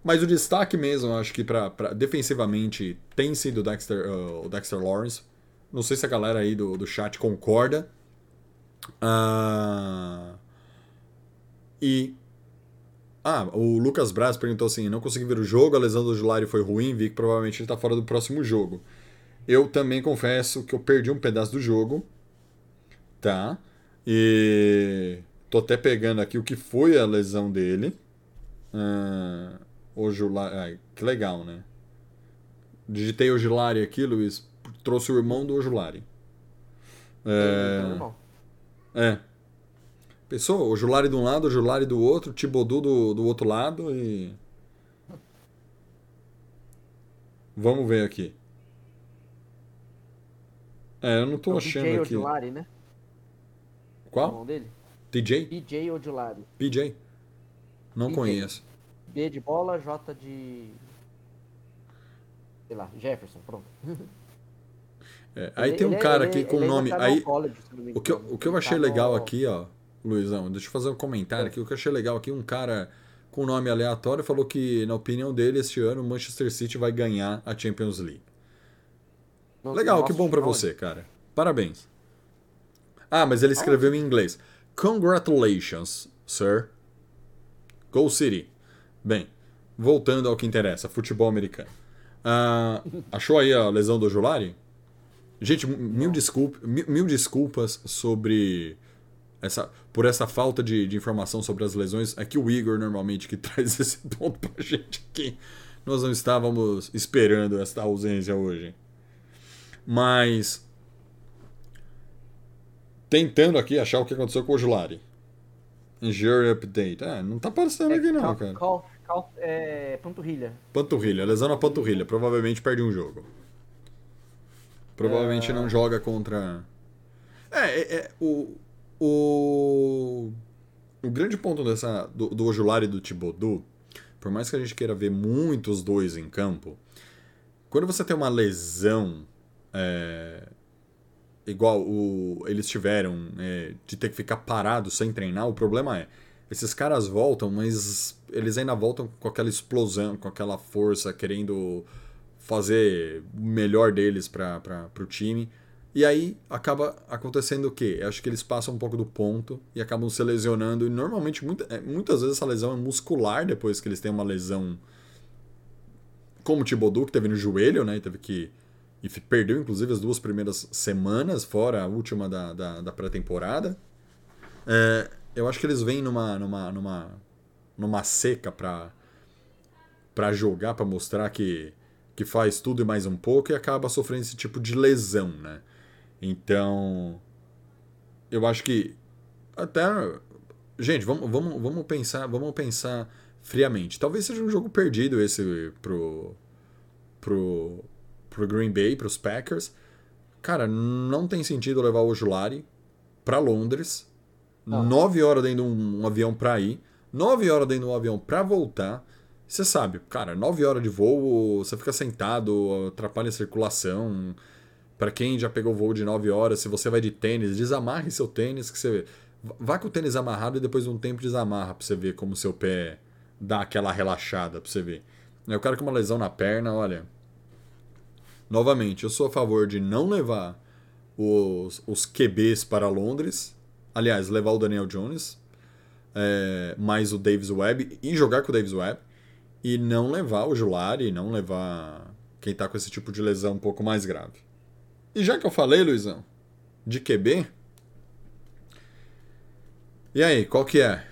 Mas o destaque mesmo, acho que pra, pra- defensivamente tem sido o Dexter, uh, o Dexter Lawrence. Não sei se a galera aí do, do chat concorda. Ah, e. Ah, o Lucas Braz perguntou assim: não consegui ver o jogo, a lesão do Julari foi ruim, vi que provavelmente ele tá fora do próximo jogo. Eu também confesso que eu perdi um pedaço do jogo. Tá. E tô até pegando aqui o que foi a lesão dele. Ah, o Julari. Ai, que legal, né? Digitei o Julari aqui, Luiz. Trouxe o irmão do Julari. Então, É. irmão, É. Pensou? O Julari de um lado, o Julari do outro, Tibodu do, do outro lado e. Vamos ver aqui. É, eu não tô é achando aqui. Odilari, né? O Qual? nome dele? DJ? DJ Odilari. PJ? Não PJ. conheço. B de bola, J de. Sei lá, Jefferson, pronto. É, aí Ele- tem um ele é- cara ele- aqui com o ele nome. tá Aí, college, o que, eu, o que eu Ele achei tá legal no- aqui, ó, Luizão, deixa eu fazer um comentário aqui. O que eu achei legal aqui, um cara com nome aleatório falou que, na opinião dele, este ano o Manchester City vai ganhar a Champions League. Legal, que bom pra time, você, cara. Parabéns. Ah, mas ele escreveu em inglês. Congratulations, sir. Go City. Bem, voltando ao que interessa, futebol americano. Ah, achou aí a lesão do Julari? Gente, mil, desculpa, mil, mil desculpas sobre essa, por essa falta de, de informação sobre as lesões, é que o Igor normalmente que traz esse ponto pra gente aqui. Nós não estávamos esperando esta ausência hoje. Mas. Tentando aqui achar o que aconteceu com o Julari. Injury update. É, não tá aparecendo aqui não, cal- cara. cal- cal- é, panturrilha. Panturrilha, lesão na panturrilha. Provavelmente perde um jogo. Provavelmente não joga contra. É, é, é, o. O. O grande ponto dessa, do, do Ojulari e do Thibodeau, por mais que a gente queira ver muitos dois em campo, quando você tem uma lesão é, igual o, eles tiveram é, de ter que ficar parado sem treinar, o problema é esses caras voltam, mas eles ainda voltam com aquela explosão, com aquela força, querendo fazer o melhor deles para o time. E aí acaba acontecendo o quê? Acho que eles passam um pouco do ponto e acabam se lesionando. E normalmente, muita, é, muitas vezes, essa lesão é muscular depois que eles têm uma lesão. Como o Thibodeau, que teve no joelho, né? E teve que. E perdeu, inclusive, as duas primeiras semanas, fora a última da, da, da pré-temporada. É, eu acho que eles vêm numa, numa, numa, numa seca pra, pra jogar, pra mostrar que, que faz tudo e mais um pouco e acaba sofrendo esse tipo de lesão, né? Então, eu acho que até gente, vamos, vamos, vamos pensar, vamos pensar friamente. Talvez seja um jogo perdido esse pro pro pro Green Bay, pros Packers. Cara, não tem sentido levar o Ojulari pra Londres. Não. Nove horas dentro de um, um avião pra ir, nove horas dentro de um avião pra voltar. Você sabe, cara, nove horas de voo, você fica sentado, atrapalha a circulação. Pra quem já pegou voo de 9 horas, se você vai de tênis, desamarre seu tênis, que você vá com o tênis amarrado e depois de um tempo desamarra pra você ver como seu pé dá aquela relaxada pra você ver. É o cara com uma lesão na perna, olha. Novamente, eu sou a favor de não levar os, os QBs para Londres. Aliás, levar o Daniel Jones, é, mais o Davis Webb e jogar com o Davis Webb. E não levar o Julari, não levar quem tá com esse tipo de lesão um pouco mais grave. E já que eu falei, Luizão, de QB. E aí, qual que é?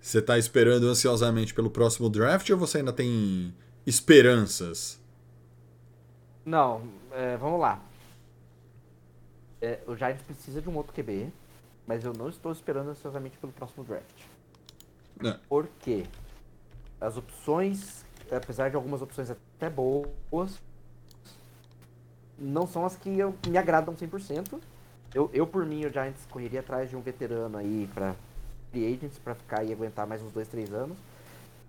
Você tá esperando ansiosamente pelo próximo draft ou você ainda tem esperanças? Não, é, vamos lá. É, o Giants precisa de um outro QB, mas eu não estou esperando ansiosamente pelo próximo draft. É. Por quê? As opções, apesar de algumas opções até boas, não são as que eu, me agradam 100%. Eu, eu, por mim, o Giants correria atrás de um veterano aí para free agents para ficar e aguentar mais uns 2, 3 anos.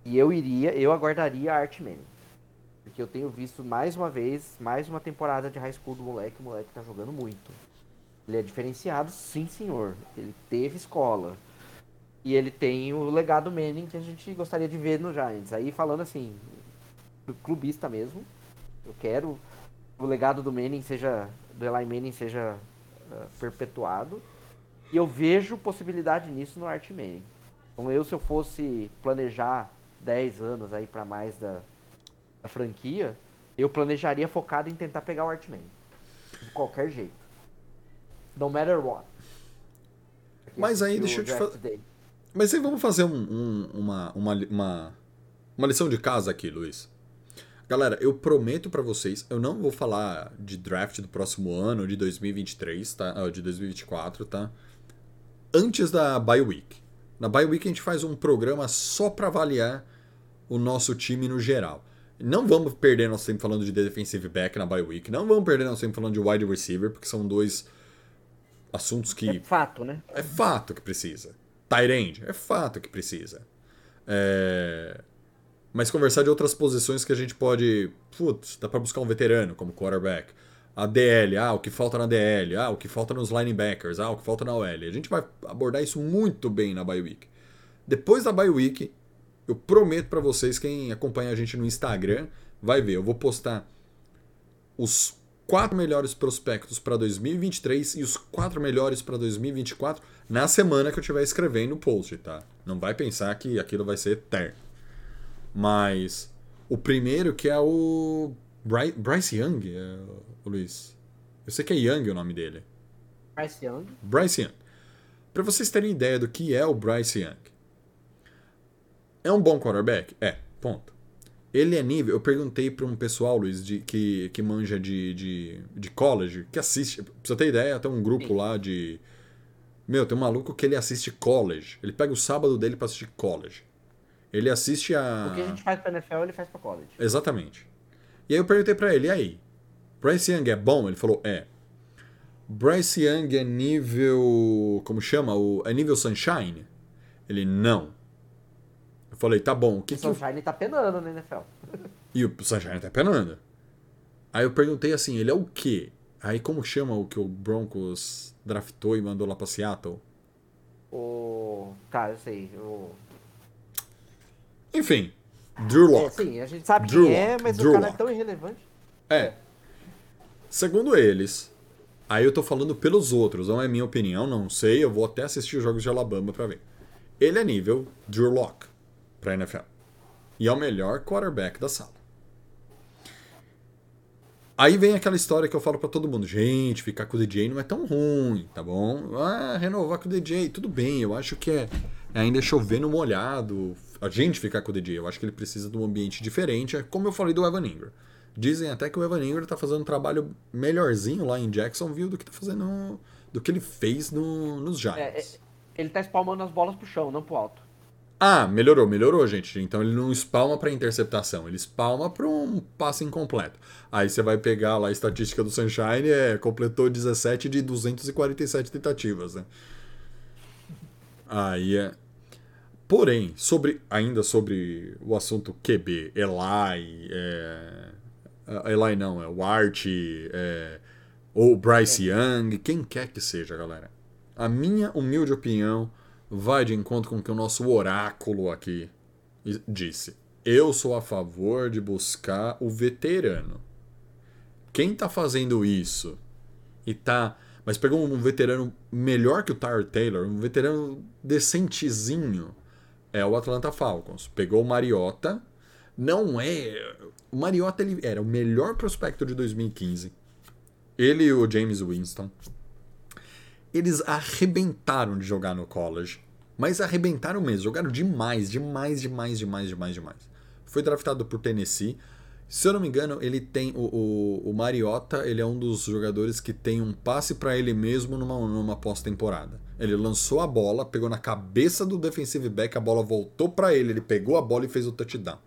E eu iria, eu aguardaria a Art Manning. Porque eu tenho visto mais uma vez, mais uma temporada de high school do moleque, o moleque tá jogando muito. Ele é diferenciado, sim senhor. Ele teve escola. E ele tem o legado Manning que a gente gostaria de ver no Giants. Aí falando assim, do clubista mesmo, eu quero o legado do Manning seja, do Eli Manning seja uh, perpetuado. E eu vejo possibilidade nisso no Art Manning. Então eu, se eu fosse planejar 10 anos aí para mais da, da franquia, eu planejaria focado em tentar pegar o Art Manning. De qualquer jeito. No matter what. Mas aí, deixa eu te draft fa- dele. Mas aí vamos fazer um- um- uma, uma, uma, uma lição de casa aqui, Luiz. Galera, eu prometo pra vocês, eu não vou falar de draft do próximo ano, de 2023, tá? Ah, De 2024, tá? Antes da bye week. Na bye week a gente faz um programa só pra avaliar o nosso time no geral. Não vamos perder nosso tempo falando de defensive back na bye week. Não vamos perder nosso tempo falando de wide receiver, porque são dois assuntos que É fato, né? é fato que precisa. Tyrande, é fato que precisa. É... Mas conversar de outras posições que a gente pode. Putz, dá pra buscar um veterano como quarterback. A DL, ah, o que falta na DL, ah, o que falta nos linebackers, ah, o que falta na OL. A gente vai abordar isso muito bem na bye week. Depois da bye week, eu prometo pra vocês, quem acompanha a gente no Instagram, vai ver. Eu vou postar os quatro melhores prospectos para 2023 e os quatro melhores para 2024 na semana que eu estiver escrevendo o post, tá? Não vai pensar que aquilo vai ser eterno. Mas o primeiro que é o Bry- Bryce Young, é, o Luiz. Eu sei que é Young o nome dele. Bryce Young. Bryce Young. Para vocês terem ideia do que é o Bryce Young. É um bom quarterback? É, ponto. Ele é nível. Eu perguntei para um pessoal, Luiz, de, que, que manja de, de, de college, que assiste. Pra você ter ideia, tem um grupo lá de. Meu, tem um maluco que ele assiste college. Ele pega o sábado dele para assistir college. Ele assiste a. O que a gente faz pra NFL, ele faz pra college. Exatamente. E aí eu perguntei pra ele, e aí? Bryce Young é bom? Ele falou, é. Bryce Young é nível. Como chama? O, é nível Sunshine? Ele, não. Falei, tá bom, o que O que o Sunshine tá penando na NFL. e o Sunshine tá penando. Aí eu perguntei assim, ele é o quê? Aí como chama o que o Broncos draftou e mandou lá pra Seattle? O. Tá, eu sei. O... Enfim, Drew É, Lock. sim, a gente sabe Drew quem é, Lock, mas Drew o cara Lock. é tão irrelevante. É. Segundo eles, aí eu tô falando pelos outros, não é minha opinião, não sei, eu vou até assistir os jogos de Alabama pra ver. Ele é nível Drew Lock pra NFL. E é o melhor quarterback da sala. Aí vem aquela história que eu falo pra todo mundo, gente, ficar com o DJ não é tão ruim, tá bom? Ah, renovar com o DJ, tudo bem, eu acho que é, é ainda chover no molhado, a gente ficar com o DJ, eu acho que ele precisa de um ambiente diferente, é como eu falei do Evan Ingram. Dizem até que o Evan Ingram tá fazendo um trabalho melhorzinho lá em Jacksonville do que tá fazendo do que ele fez no, nos É, Giants. é, ele tá espalmando as bolas pro chão, não pro alto. Ah, melhorou, melhorou, gente. Então ele não espalma para interceptação, ele espalma para um passe incompleto. Aí você vai pegar lá a estatística do Sunshine, é, completou 17 de 247 tentativas, né? Aí é. Porém, sobre ainda sobre o assunto QB, Eli, é, ah, Eli não, é o Art, é, ou Bryce Young, quem quer que seja, galera. A minha humilde opinião vai de encontro com o que o nosso oráculo aqui disse. Eu sou a favor de buscar o veterano. Quem tá fazendo isso e tá. Mas pegou um veterano melhor que o Tyler Taylor, um veterano decentezinho, é o Atlanta Falcons. Pegou o Mariota. Não é. O Mariota ele era o melhor prospecto de 2015. Ele e o James Winston. Eles arrebentaram de jogar no college. Mas arrebentaram mesmo. Jogaram demais, demais, demais, demais, demais, demais. Foi draftado por Tennessee. Se eu não me engano, ele tem. O, o, o Mariota, ele é um dos jogadores que tem um passe para ele mesmo numa, numa pós-temporada. Ele lançou a bola, pegou na cabeça do defensive back, a bola voltou para ele, ele pegou a bola e fez o touchdown.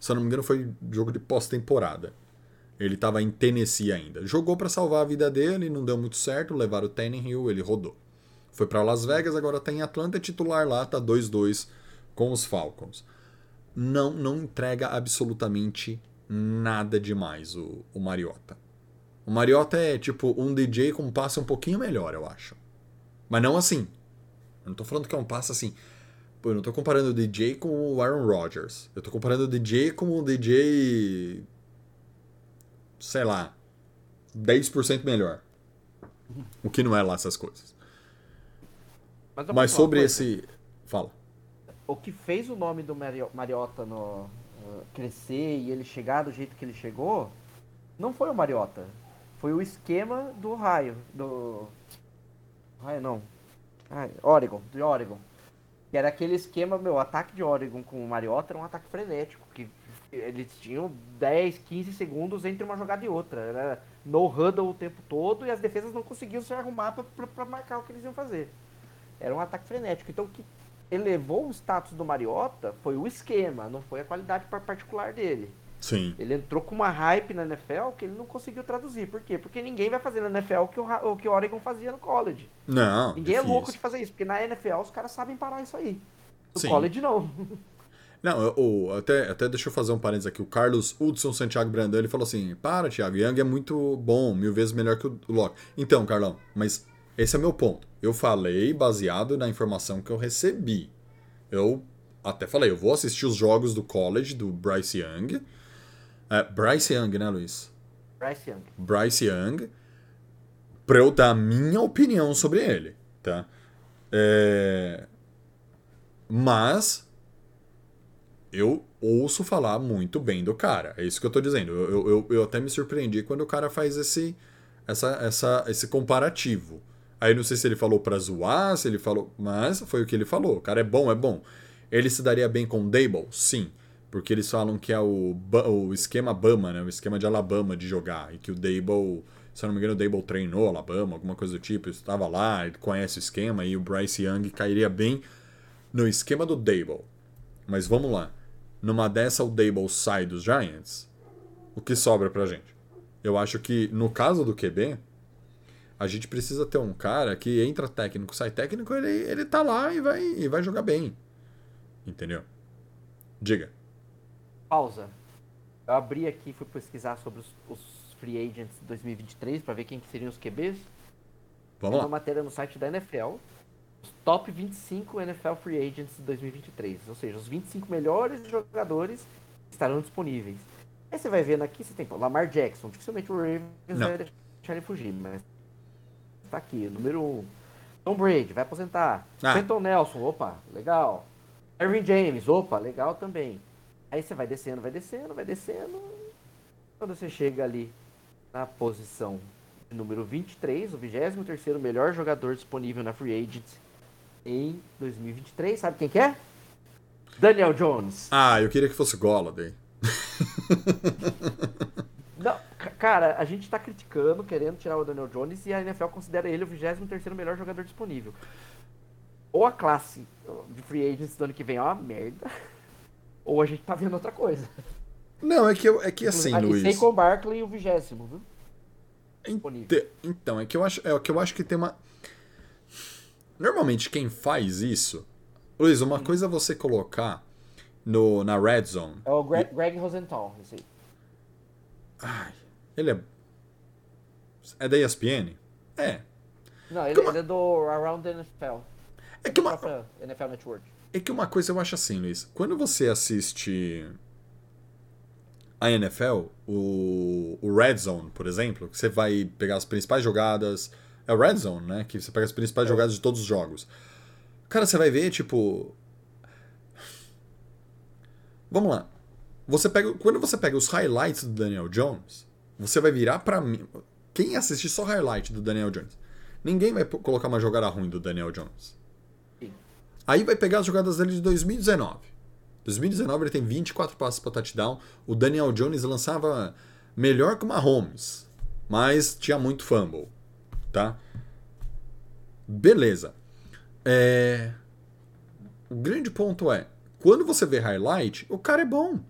Se eu não me engano, foi jogo de pós-temporada. Ele estava em Tennessee ainda. Jogou para salvar a vida dele, não deu muito certo, levaram o Tannehill, ele rodou. Foi para Las Vegas, agora tá em Atlanta, titular lá, tá 2-2 com os Falcons. Não, não entrega absolutamente nada demais o, o Mariota. O Mariota é tipo um DJ com um passe um pouquinho melhor, eu acho. Mas não assim. Eu não tô falando que é um passe assim. Pô, eu não tô comparando o DJ com o Aaron Rodgers. Eu tô comparando o DJ com o DJ. Sei lá. 10% melhor. O que não é lá essas coisas. Mas, Mas sobre esse. Fala. O que fez o nome do Mario- Mariota no, uh, crescer e ele chegar do jeito que ele chegou, não foi o Mariota. Foi o esquema do Ohio. Do. Ohio não. Ai, Oregon, de Oregon. Que era aquele esquema, meu, o ataque de Oregon com o Mariota era um ataque frenético. Eles tinham 10, 15 segundos entre uma jogada e outra. Era no huddle o tempo todo e as defesas não conseguiam se arrumar pra marcar o que eles iam fazer. Era um ataque frenético. Então o que elevou o status do Mariota foi o esquema, não foi a qualidade par- particular dele. Sim. Ele entrou com uma hype na NFL que ele não conseguiu traduzir. Por quê? Porque ninguém vai fazer na NFL o que o, o que o Oregon fazia no college. Não. Ninguém é difícil. louco de fazer isso, porque na NFL os caras sabem parar isso aí. No Sim. college não. Não, eu- até, até deixa eu fazer um parênteses aqui. O Carlos Hudson Santiago Brandão, ele falou assim: Para, Thiago, Young é muito bom, mil vezes melhor que o Locke. Então, Carlão, mas esse é meu ponto. Eu falei baseado na informação que eu recebi. Eu até falei, eu vou assistir os jogos do college do Bryce Young. É, Bryce Young, né, Luiz? Bryce Young. Bryce Young pra eu dar a minha opinião sobre ele, tá? É... Mas eu ouço falar muito bem do cara. É isso que eu tô dizendo. Eu, eu, eu- até me surpreendi quando o cara faz esse, essa, essa, esse comparativo. Aí não sei se ele falou pra zoar, se ele falou. Mas foi o que ele falou. O cara é bom, é bom. Ele se daria bem com o Dable? Sim. Porque eles falam que é o, o esquema Bama, né? O esquema de Alabama de jogar. E que o Dable, se eu não me engano, o Dable treinou Alabama, alguma coisa do tipo. Estava lá, ele conhece o esquema. E o Bryce Young cairia bem no esquema do Dable. Mas vamos lá. Numa dessa, o Dable sai dos Giants. O que sobra pra gente? Eu acho que, no caso do QB, a gente precisa ter um cara que entra técnico, sai técnico, ele, ele tá lá e vai, e vai jogar bem. Entendeu? Diga. Pausa. Eu abri aqui e fui pesquisar sobre os, os free agents de 2023 para ver quem que seriam os QBs. Vamos Tem uma lá. matéria no site da NFL. Os top 25 NFL free agents de 2023. Ou seja, os 25 melhores jogadores estarão disponíveis. Aí você vai vendo aqui, você tem pô, Lamar Jackson. Dificilmente o Ravens Não. vai deixar ele fugir, mas tá aqui, número 1. Um. Tom Brady, vai aposentar. Ah. Quentin Nelson, opa, legal. Ervin James, opa, legal também. Aí você vai descendo, vai descendo, vai descendo. Quando você chega ali na posição número 23, o 23º melhor jogador disponível na Free Agents em 2023, sabe quem que é? Daniel Jones. Ah, eu queria que fosse Golladay. Não, ca- cara, a gente tá criticando, querendo tirar o Daniel Jones e a NFL considera ele o 23º melhor jogador disponível. Ou a classe de Free Agents do ano que vem é uma merda, ou a gente tá vendo outra coisa. Não, é que, eu, é que assim, Aqui, Luiz. Saquon Barkley o vigésimo, viu? disponível. Então, é que eu acho, é que eu acho que tem uma. Normalmente quem faz isso. Luiz, uma coisa é você colocar no, na Red Zone. É o Greg, Greg Rosenthal, esse aí. Ai, ele é. É da ESPN? É. Não, ele, Como- ele é do Around the NFL. É que, uma, Própria NFL Network. é que uma coisa eu acho assim, Luiz. Quando você assiste a NFL, o, o Red Zone, por exemplo, você vai pegar as principais jogadas. É o Red Zone, né? Que você pega as principais jogadas de todos os jogos. Cara, você vai ver, tipo. Vamos lá. Você pega, quando você pega os highlights do Daniel Jones, você vai virar pra mim. Quem assistir só highlight do Daniel Jones? Ninguém vai colocar uma jogada ruim do Daniel Jones. Sim. Aí vai pegar as jogadas dele de 2019. 2019 ele tem 24 passes para touchdown. O Daniel Jones lançava melhor que o Mahomes, mas tinha muito fumble, tá? Beleza. É... O grande ponto é, quando você vê highlight, o cara é bom.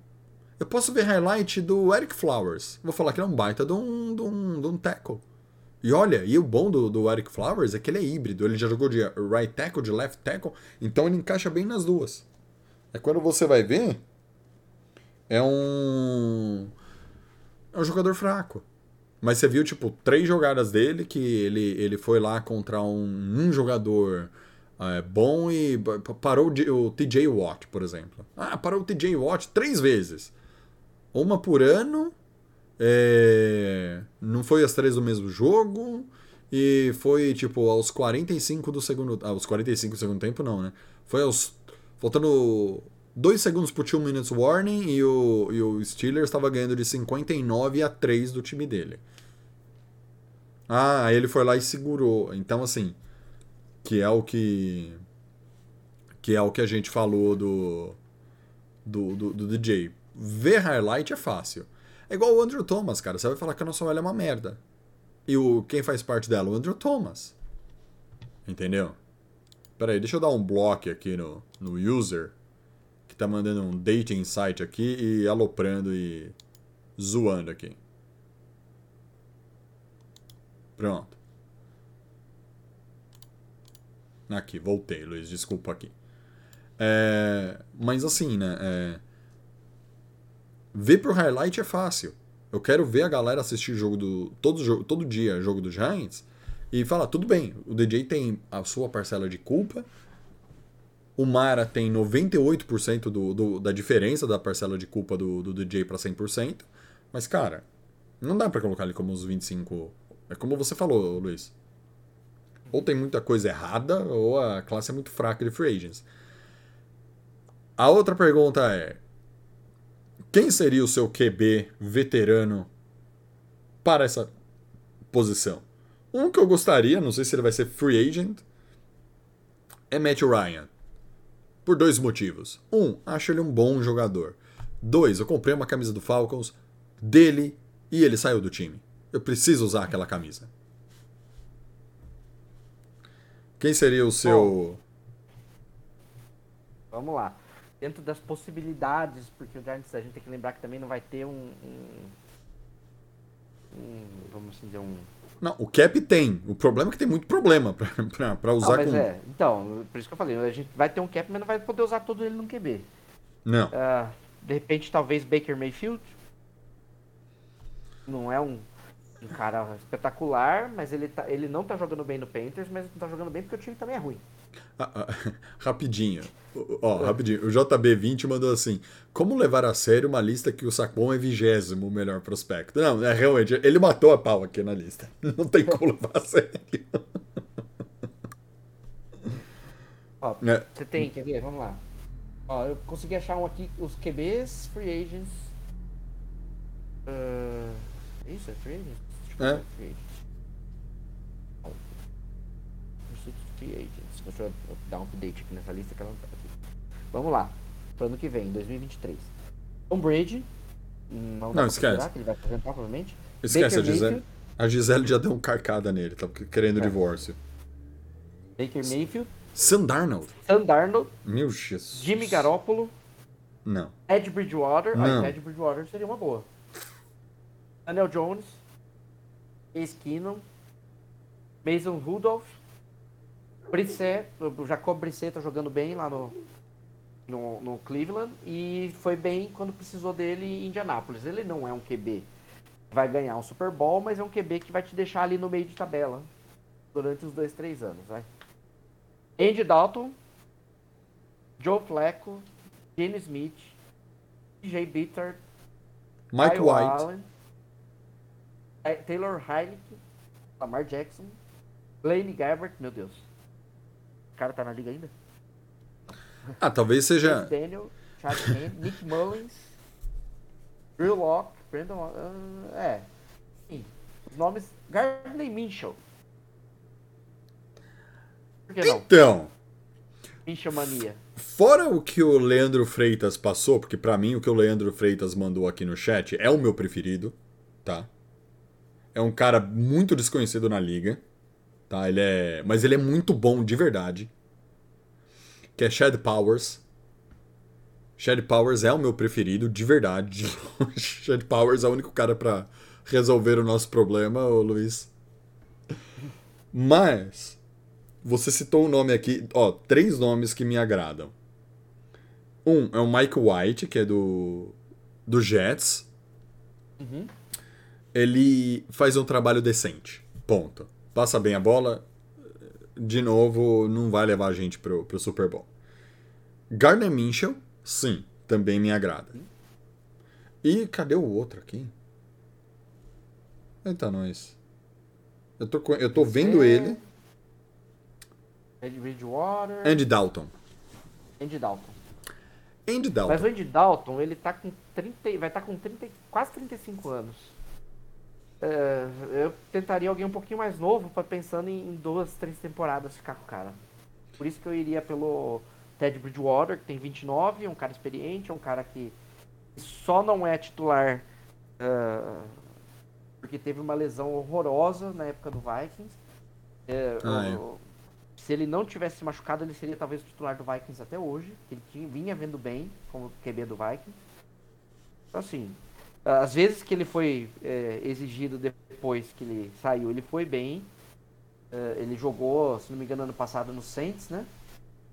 Eu posso ver highlight do Eric Flowers. Vou falar que ele é um baita de um, de um, de um tackle. E olha, e o bom do, do Eric Flowers é que ele é híbrido. Ele já jogou de right tackle, de left tackle, então ele encaixa bem nas duas. É quando você vai ver, é um. É um jogador fraco. Mas você viu, tipo, três jogadas dele que ele, ele foi lá contra um, um jogador é, bom e pa- parou o TJ Watt, por exemplo. Ah, parou o TJ Watt três vezes. Uma por ano. é, Não foi as três do mesmo jogo. E foi, tipo, aos 45 do segundo. Aos 45 do segundo tempo, não, né? Foi aos. Faltando dois segundos pro 2 minutes warning e o, e o Steelers estava ganhando de 59 a 3 do time dele. Ah, aí ele foi lá e segurou. Então, assim, que é o que. Que é o que a gente falou do. Do, do, do DJ. Ver highlight é fácil. É igual o Andrew Thomas, cara. Você vai falar que a nossa OL é uma merda. E o, quem faz parte dela? O Andrew Thomas. Entendeu? Pera aí, deixa eu dar um bloco aqui no, no user. Tá mandando um dating site aqui e aloprando e zoando aqui. Pronto. Aqui, voltei, Luiz, desculpa aqui. É, mas assim, né? É, ver pro highlight é fácil. Eu quero ver a galera assistir jogo do. Todo, todo dia jogo do Giants e falar, tudo bem, o DJ tem a sua parcela de culpa. O Mara tem 98% do, do, da diferença da parcela de culpa do, do DJ para 100%. Mas, cara, não dá pra colocar ele como os 25. É como você falou, Luiz. Ou tem muita coisa errada, ou a classe é muito fraca de free agents. A outra pergunta é: quem seria o seu QB veterano para essa posição? Um que eu gostaria, não sei se ele vai ser free agent, é Matt Ryan. Por dois motivos. Um, acho ele um bom jogador. Dois, eu comprei uma camisa do Falcons dele e ele saiu do time. Eu preciso usar aquela camisa. Quem seria o seu. Vamos lá. Dentro das possibilidades, porque o Giants a gente tem que lembrar que também não vai ter um. um, um vamos dizer, um. Não, o cap tem. O problema é que tem muito problema pra Não, usar mas com. é. Então, por isso que eu falei, a gente vai ter um cap, mas não vai poder usar todo ele no QB. Não. Ah, de repente, talvez Baker Mayfield. Não é um, um cara espetacular, mas ele, tá, ele não tá jogando bem no Panthers, mas não tá jogando bem porque o time também é ruim. Ah, ah, rapidinho. Ó, rapidinho. O JB20 mandou assim: Como levar a sério uma lista que o Sacon é vigésimo melhor prospecto? Não, é realmente, ele matou a pau aqui na lista. Não tem como levar a sério. Ó, É. você tem, quer ver? Vamos lá. Ó, eu consegui achar um aqui, os QBs, free agents. Ah, isso, é free agents? Deixa eu É. ver, free agents. Free agents. Deixa eu dar um update aqui nessa lista que ela não tá aqui. Vamos lá. Pro ano que vem, 2023. Tom Brady. Não, Não, esquece. ele vai aposentar, provavelmente. Esquece a Baker Gisele. Mayfield. A Gisele já deu um carcada nele, tá querendo É. divórcio. Baker Mayfield. Sam Darnold. Sam Darnold. Meu Jesus. Jimmy Garoppolo. Não. Ed Bridgewater. Não. Ed Bridgewater seria uma boa. Daniel Jones. Case Keenum. Mason Rudolph. Brissett. O Jacob Brissett tá jogando bem lá no, no, no Cleveland. E foi bem quando precisou dele em Indianápolis. Ele não é um QB que vai ganhar um Super Bowl, mas é um QB que vai te deixar ali no meio de tabela. Durante os dois, três anos, vai. Andy Dalton. Joe Flacco. Gene Smith. DJ Bitter. Mike Kyle White. Allen, Taylor Heineke, Lamar Jackson, Blaine Gabbert, meu Deus. Cara tá na liga ainda? Ah, talvez seja. Daniel, Hand, Nick Mullins, Drew Locke, Brandon. ah, é. Sim. Os nomes. Gardner Minshew. Por que não? Então, Minshew mania. fora o que o Leandro Freitas passou, porque pra mim o que o Leandro Freitas mandou aqui no chat é o meu preferido, tá? É um cara muito desconhecido na liga, tá? Ele é, mas ele é muito bom de verdade. Que é Chad Powers. Chad Powers é o meu preferido de verdade. Chad Powers é o único cara pra resolver o nosso problema, ô Luiz. Mas você citou um nome aqui, ó, três nomes que me agradam. Um é o Mike White, que é do do Jets. Ele faz um trabalho decente. Ponto. Passa bem a bola. De novo, não vai levar a gente pro, pro Super Bowl. Gardner Minshew, sim, também me agrada. E cadê o outro aqui? Eita, nós. Eu tô, eu tô vendo ele. Ed Bridgewater. Andy Dalton. Andy Dalton. Andy Dalton. Mas o Andy Dalton, ele tá com 30, e- vai estar com 30, e- quase 35 anos. É, eu tentaria alguém um pouquinho mais novo para pensando em, em duas, três temporadas ficar com o cara. Por isso que eu iria pelo Ted Bridgewater, que tem 29, é um cara experiente, é um cara que só não é titular ah, porque teve uma lesão horrorosa na época do Vikings. É, Ah, Se ele não tivesse se machucado, ele seria talvez o titular do Vikings até hoje. Ele tinha, vinha vendo bem como QB do Vikings. Então, assim, às vezes que ele foi é, exigido depois que ele saiu, ele foi bem. É, ele jogou, se não me engano, ano passado no Saints, né?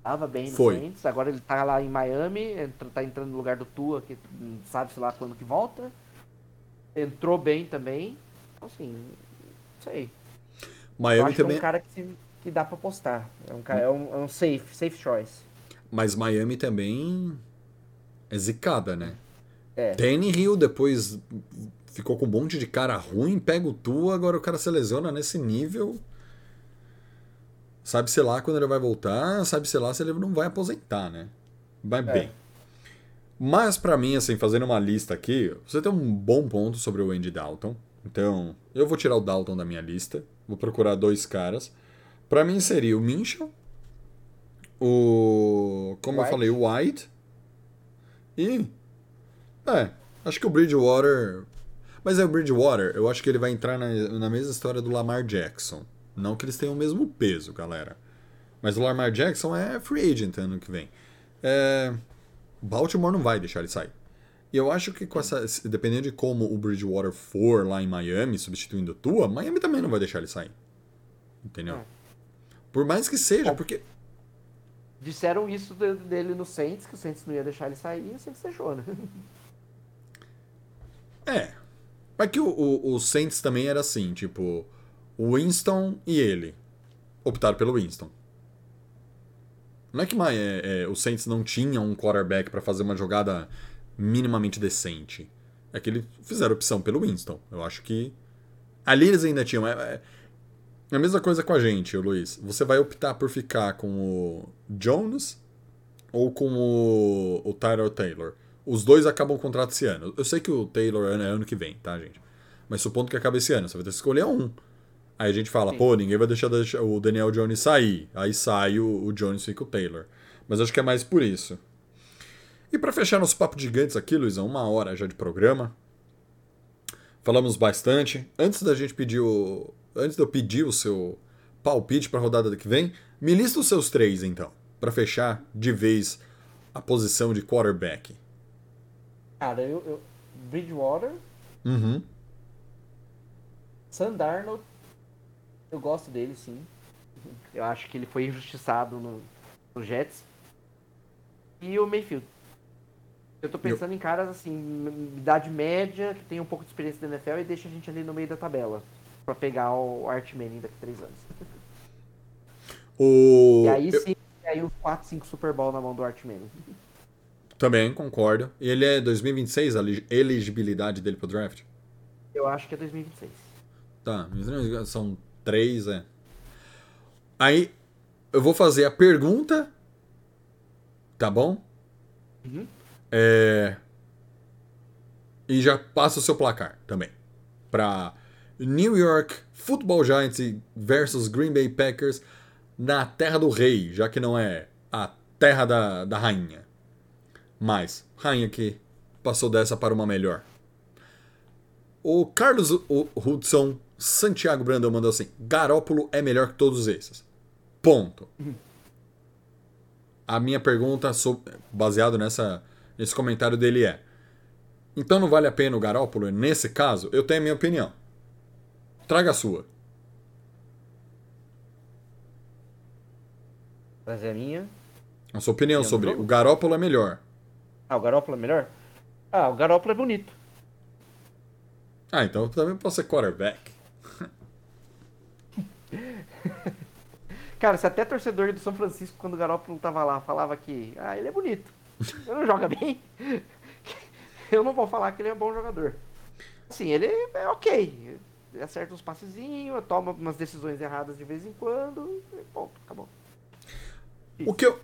Tava bem no Foi. Saints. Agora ele tá lá em Miami, entra, tá entrando no lugar do Tua, que não sabe se lá quando que volta. Entrou bem também. Então, assim, não sei. Miami que é também. um cara que, se- que dá pra postar. É um, cara, é um, é um safe, safe choice. Mas Miami também é zicada, né? É. Danny Hill depois ficou com um monte de cara ruim, pega o tu, agora o cara se lesiona nesse nível. Sabe, sei lá, quando ele vai voltar, sabe, sei lá, se ele não vai aposentar, né? Vai bem. Mas pra mim, assim, fazendo uma lista aqui, você tem um bom ponto sobre o Andy Dalton. Então, eu vou tirar o Dalton da minha lista. Vou procurar dois caras. Pra mim seria o Minchel, o. Como eu White. falei, o White. E. É, acho que o Bridgewater. Mas é o Bridgewater, eu acho que ele vai entrar na, na mesma história do Lamar Jackson. Não que eles tenham o mesmo peso, galera. Mas o Lamar Jackson é free agent ano que vem. É, Baltimore não vai deixar ele sair. E eu acho que com essa. Dependendo de como o Bridgewater for lá em Miami, substituindo o Tua, Miami também não vai deixar ele sair. Entendeu? É. Por mais que seja, Bom. porque. Disseram isso de- dele no Saints, que o Saints não ia deixar ele sair, e o Saints deixou, né? É. Mas que o, o, o Saints também era assim, tipo, o Winston e ele optaram pelo Winston. Não é que mais, é, é, o Saints não tinha um quarterback pra fazer uma jogada minimamente decente. É que eles fizeram opção pelo Winston. Eu acho que. Ali eles ainda tinham. É, é- é a mesma coisa com a gente, Luiz. Você vai optar por ficar com o Jones ou com o, o Tyler Taylor. Os dois acabam o contrato esse ano. Eu sei que o Taylor é ano que vem, tá, gente? Mas supondo que acabe esse ano, você vai ter que escolher um. Aí a gente fala, Sim. pô, ninguém vai deixar o Daniel Jones sair. Aí sai o, o Jones e fica o Taylor. Mas acho que é mais por isso. E pra fechar nosso papo gigantes aqui, Luizão, uma hora já de programa. Falamos bastante. Antes da gente pedir o. Antes de eu pedir o seu palpite pra rodada que vem, me lista os seus três, então. Pra fechar de vez a posição de quarterback. Cara, eu, eu- Bridgewater, Uhum. Sam Darnold, eu gosto dele sim. Eu acho que ele foi injustiçado no, no Jets. E o Mayfield. Eu tô pensando em caras assim, idade média, que tem um pouco de experiência da NFL e deixa a gente ali no meio da tabela. Pra pegar o Art Manning daqui a três anos. O... E aí eu sim, aí uns 4, 5 Super Bowl na mão do Art Manning. Também concordo. E ele é 2026, a elegibilidade dele pro draft? Eu acho que é 2026. Tá, são três, é. Aí, eu vou fazer a pergunta. Tá bom? Uhum. É... E já passa o seu placar também. Pra New York Football Giants versus Green Bay Packers na terra do rei, já que não é a terra da, da rainha. Mas, rainha que passou dessa para uma melhor. O Carlos o Hudson Santiago Brandão mandou assim: Garópolo é melhor que todos esses. Ponto. A minha pergunta, baseado nessa, nesse comentário dele, é: Então não vale a pena o Garópolo? Nesse caso, eu tenho a minha opinião. Traga a sua. Trazer a minha. A sua opinião sobre o Garópolo é melhor. Ah, o Garoppolo é melhor? Ah, o Garoppolo é bonito. Ah, então eu também posso ser quarterback. Cara, se até torcedor do São Francisco, quando o Garoppolo tava lá, falava que, ah, ele é bonito. Ele não joga bem. Eu não vou falar que ele é um bom jogador. Assim, ele é ok. Ele acerta uns passezinhos, toma umas decisões erradas de vez em quando. E ponto, acabou. O que eu.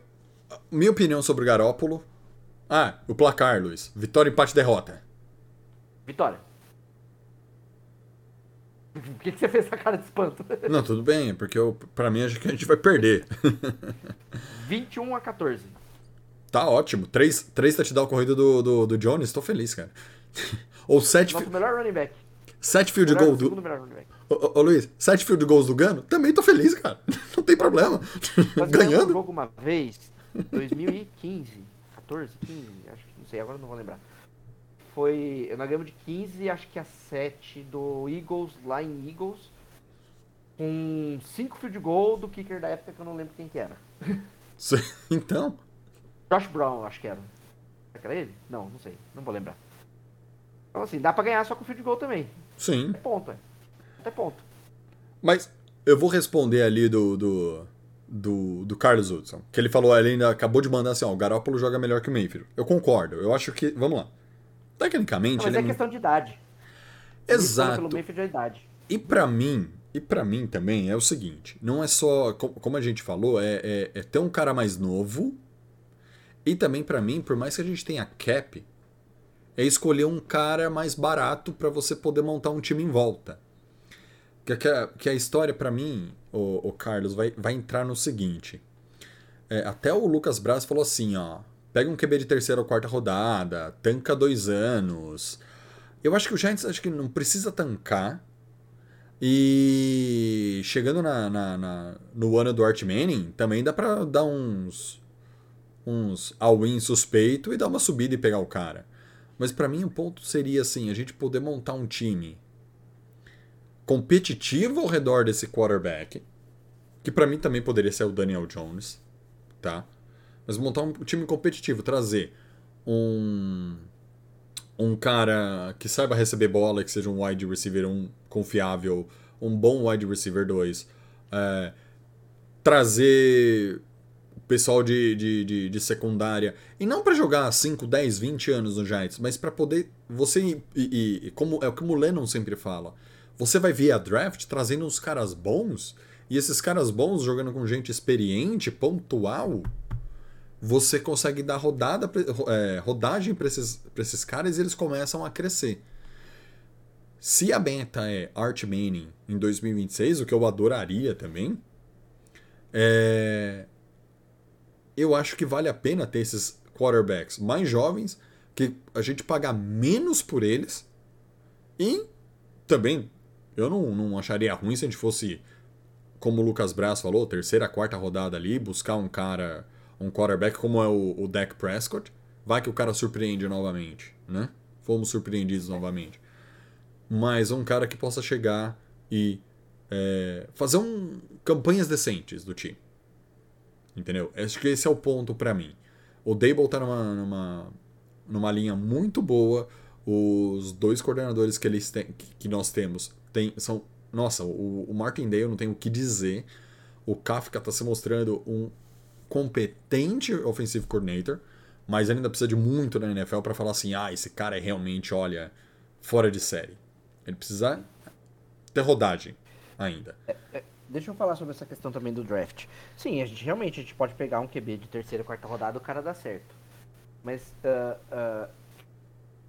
Minha opinião sobre o Garópolo. Ah, o placar, Luiz. Vitória, empate, derrota. Vitória. Por que, que você fez essa cara de espanto? Não, tudo bem, é porque eu, pra mim acho que a gente vai perder. 21 a 14. Tá ótimo. Três, três touchdown corrida do, do, do Jones, tô feliz, cara. Ou sete, Nosso fi- melhor running back. sete field Melhor, goal do. melhor running back. Ô, ô, ô, Luiz, sete field goals do Gano? Também tô feliz, cara. Não tem problema. Nós ganhamos um Ganhando. jogo uma vez, 2015, 14, 15, acho que não sei, agora não vou lembrar. Foi. Nós ganhamos de 15, acho que a 7 do Eagles, lá em Eagles. Com 5 field goal do kicker da época que eu não lembro quem que era. Então, Josh Brown, acho que era. Será que era ele? Não, não sei, não vou lembrar. Então assim, dá pra ganhar só com field goal também. sim. É ponto, é. Até ponto. Mas eu vou responder ali do, do, do, do Carlos Hudson. Que ele falou, ele ainda acabou de mandar assim, ó, o Garópolo joga melhor que o Mayfield. Eu concordo. Eu acho que. Vamos lá. Tecnicamente, Não, mas é questão de idade. Exato. Mayfield é idade. E pra mim, e para mim também é o seguinte, não é só, co- como a gente falou, é, é, é ter um cara mais novo. E também pra mim, por mais que a gente tenha cap, é escolher um cara mais barato para você poder montar um time em volta. Que, que, a, que a história, para mim, o, o, Carlos, vai, vai entrar no seguinte. É, até o Lucas Braz falou assim, ó. Pega um QB de terceira ou quarta rodada, tanca dois anos. Eu acho que o Giants acho que não precisa tancar. E chegando na, na, na no ano do Art Manning, também dá pra dar uns uns all-in suspeito e dar uma subida e pegar o cara. Mas para mim o ponto seria assim, a gente poder montar um time competitivo ao redor desse quarterback, que para mim também poderia ser o Daniel Jones, tá? Mas montar um time competitivo, trazer um um cara que saiba receber bola, que seja um wide receiver um confiável, um bom wide receiver 2, é, trazer pessoal de, de, de, de, secundária. E não para jogar 5, 10, 20 anos no Giants, mas para poder. Você. E, e, e, como é o que o Lennon sempre fala. Você vai ver a draft trazendo uns caras bons. E esses caras bons jogando com gente experiente, pontual. Você consegue dar rodada, é, rodagem para esses, esses caras e eles começam a crescer. Se a beta é Art Manning em 2026, o que eu adoraria também, é, eu acho que vale a pena ter esses quarterbacks mais jovens, que a gente pagar menos por eles. E também, eu não, não acharia ruim se a gente fosse, como o Lucas Braz falou, terceira, quarta rodada ali, buscar um cara, um quarterback como é o, o Dak Prescott. Vai que o cara surpreende novamente, né? Fomos surpreendidos novamente. Mas um cara que possa chegar e é, fazer um, campanhas decentes do time. Entendeu? Acho que esse é o ponto para mim. O Dable tá numa, numa, numa linha muito boa. Os dois coordenadores que, eles têm, que nós temos tem, são. Nossa, o, o Martindale não tem o que dizer. O Kafka tá se mostrando um competente offensive coordinator, mas ainda precisa de muito na NFL para falar assim: ah, esse cara é realmente, olha, fora de série. Ele precisa ter rodagem ainda. É, é, deixa eu falar sobre essa questão também do draft. Sim, a gente realmente a gente pode pegar um QB de terceira, quarta rodada o cara dá certo. Mas uh, uh,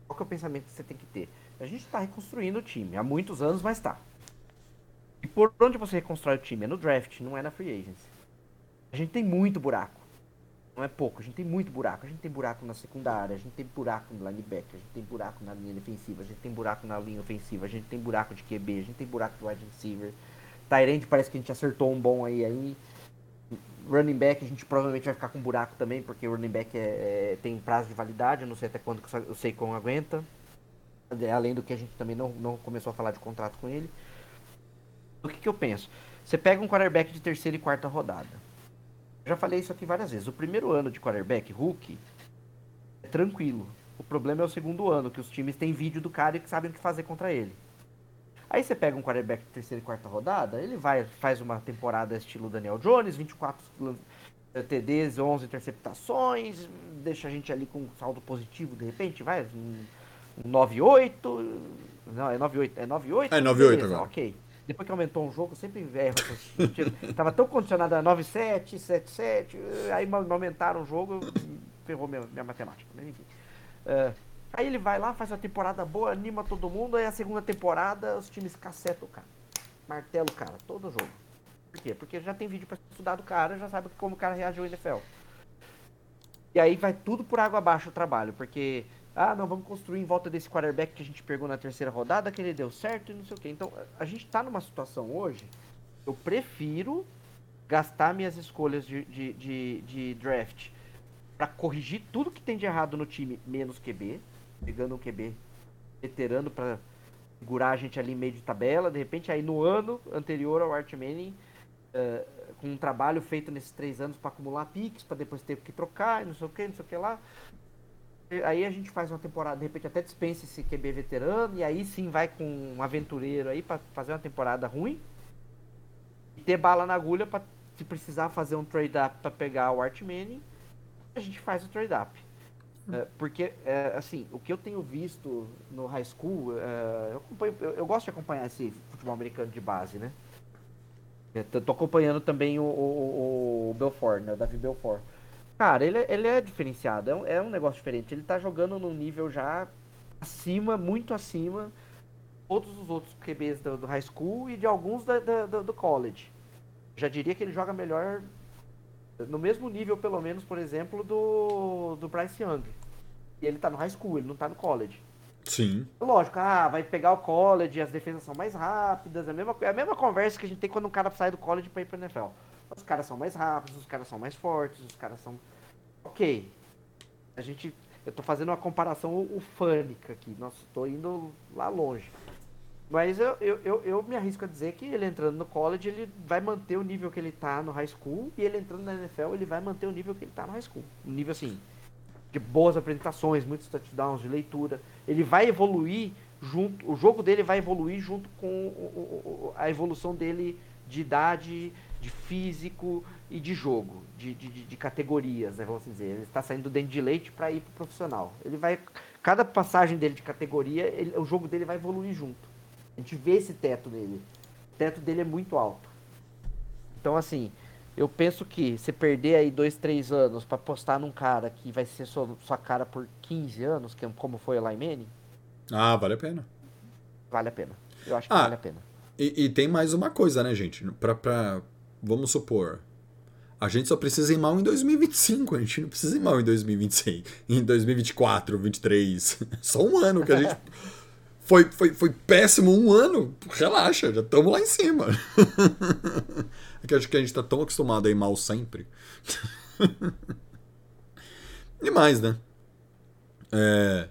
qual que é o pensamento que você tem que ter? A gente está reconstruindo o time há muitos anos, mas está. E por onde você reconstrói o time? É no draft, não é na free agency. A gente tem muito buraco. Não é pouco, a gente tem muito buraco. A gente tem buraco na secundária, a gente tem buraco no linebacker, a gente tem buraco na linha defensiva, a gente tem buraco na linha ofensiva, a gente tem buraco de QB, a gente tem buraco de wide receiver. Tyrande parece que a gente acertou um bom aí. aí. Running back a gente provavelmente vai ficar com buraco também, porque o running back é, é, tem prazo de validade, eu não sei até quando que o Seikon aguenta. Além do que a gente também não, não começou a falar de contrato com ele. O que, que eu penso? Você pega um quarterback de terceira e quarta rodada. Eu já falei isso aqui várias vezes. O primeiro ano de quarterback, Hulk, é tranquilo. O problema é o segundo ano, que os times têm vídeo do cara e que sabem o que fazer contra ele. Aí você pega um quarterback de terceira e quarta rodada, ele vai, faz uma temporada estilo Daniel Jones, 24 TDs, 11 interceptações, deixa a gente ali com um saldo positivo de repente, vai, um, um 9-8, não, é 9-8, é 9-8? É 9-8 agora. Ok. Depois que aumentou um jogo, eu sempre erro. Tava tão condicionado a 9-7, 7-7, aí aumentaram o jogo, ferrou minha, minha matemática, mas enfim. Uh, Aí ele vai lá, faz uma temporada boa, anima todo mundo, aí a segunda temporada os times cacetam o cara. Martelo o cara, todo jogo. Por quê? Porque já tem vídeo para estudar do cara, já sabe como o cara reagiu ao NFL. E aí vai tudo por água abaixo o trabalho, porque ah, não, vamos construir em volta desse quarterback que a gente pegou na terceira rodada, que ele deu certo e não sei o quê. Então, a gente tá numa situação hoje, eu prefiro gastar minhas escolhas de, de, de, de draft para corrigir tudo que tem de errado no time, menos QB, pegando um QB veterano para segurar a gente ali em meio de tabela. De repente, aí no ano anterior ao Art Manning, uh, com um trabalho feito nesses três anos para acumular piques, para depois ter que trocar, e não sei o que, não sei o que lá. Aí a gente faz uma temporada, de repente até dispensa esse QB veterano, e aí sim vai com um aventureiro aí para fazer uma temporada ruim. E ter bala na agulha para se precisar fazer um trade-up para pegar o Art Manning, a gente faz o trade-up. É, porque, é, assim, o que eu tenho visto no high school, é, eu, eu, eu, gosto de acompanhar esse futebol americano de base, né? Eu tô acompanhando também o, o, o Belfort, né? O Davi Belfort. Cara, ele, ele é diferenciado, é um, é um negócio diferente. Ele tá jogando num nível já acima, muito acima, todos os outros QBs do, do high school e de alguns da, da- do, do college. Já diria que ele joga melhor, no mesmo nível, pelo menos, por exemplo, do, do Bryce Young. E ele tá no high school, ele não tá no college. Sim. Lógico, ah, vai pegar o college, as defesas são mais rápidas, é a mesma, é a mesma conversa que a gente tem quando um cara sai do college pra ir pro NFL. Os caras são mais rápidos, os caras são mais fortes, os caras são. Ok. A gente. Eu tô fazendo uma comparação ufânica aqui. Nossa, tô indo lá longe. Mas eu, eu, eu, eu me arrisco a dizer que ele entrando no college, ele vai manter o nível que ele tá no high school, e ele entrando na NFL, ele vai manter o nível que ele tá no high school. Um nível assim, de boas apresentações, muitos touchdowns de leitura. Ele vai evoluir junto, o jogo dele vai evoluir junto com a evolução dele de idade, de físico e de jogo, de, de, de- categorias, né, vamos dizer. Ele está saindo do dente de leite para ir pro profissional. Ele vai, cada passagem dele de categoria, ele- o jogo dele vai evoluir junto. A gente vê esse teto nele. O teto dele é muito alto. Então, assim, eu penso que se perder aí dois, três anos pra postar num cara que vai ser sua, sua cara por 15 anos, que é como foi o Manning, Ah, vale a pena. vale a pena. Eu acho que Ah. vale a pena. E, e tem mais uma coisa, né, gente? Pra, pra, vamos supor, a gente só precisa ir mal em 2025, a gente não precisa ir mal em 2026, em 2024, 2023. Só um ano que a gente. Foi, foi, foi péssimo um ano. Relaxa, já estamos lá em cima. É que acho que a gente tá tão acostumado a ir mal sempre. Demais, né? É,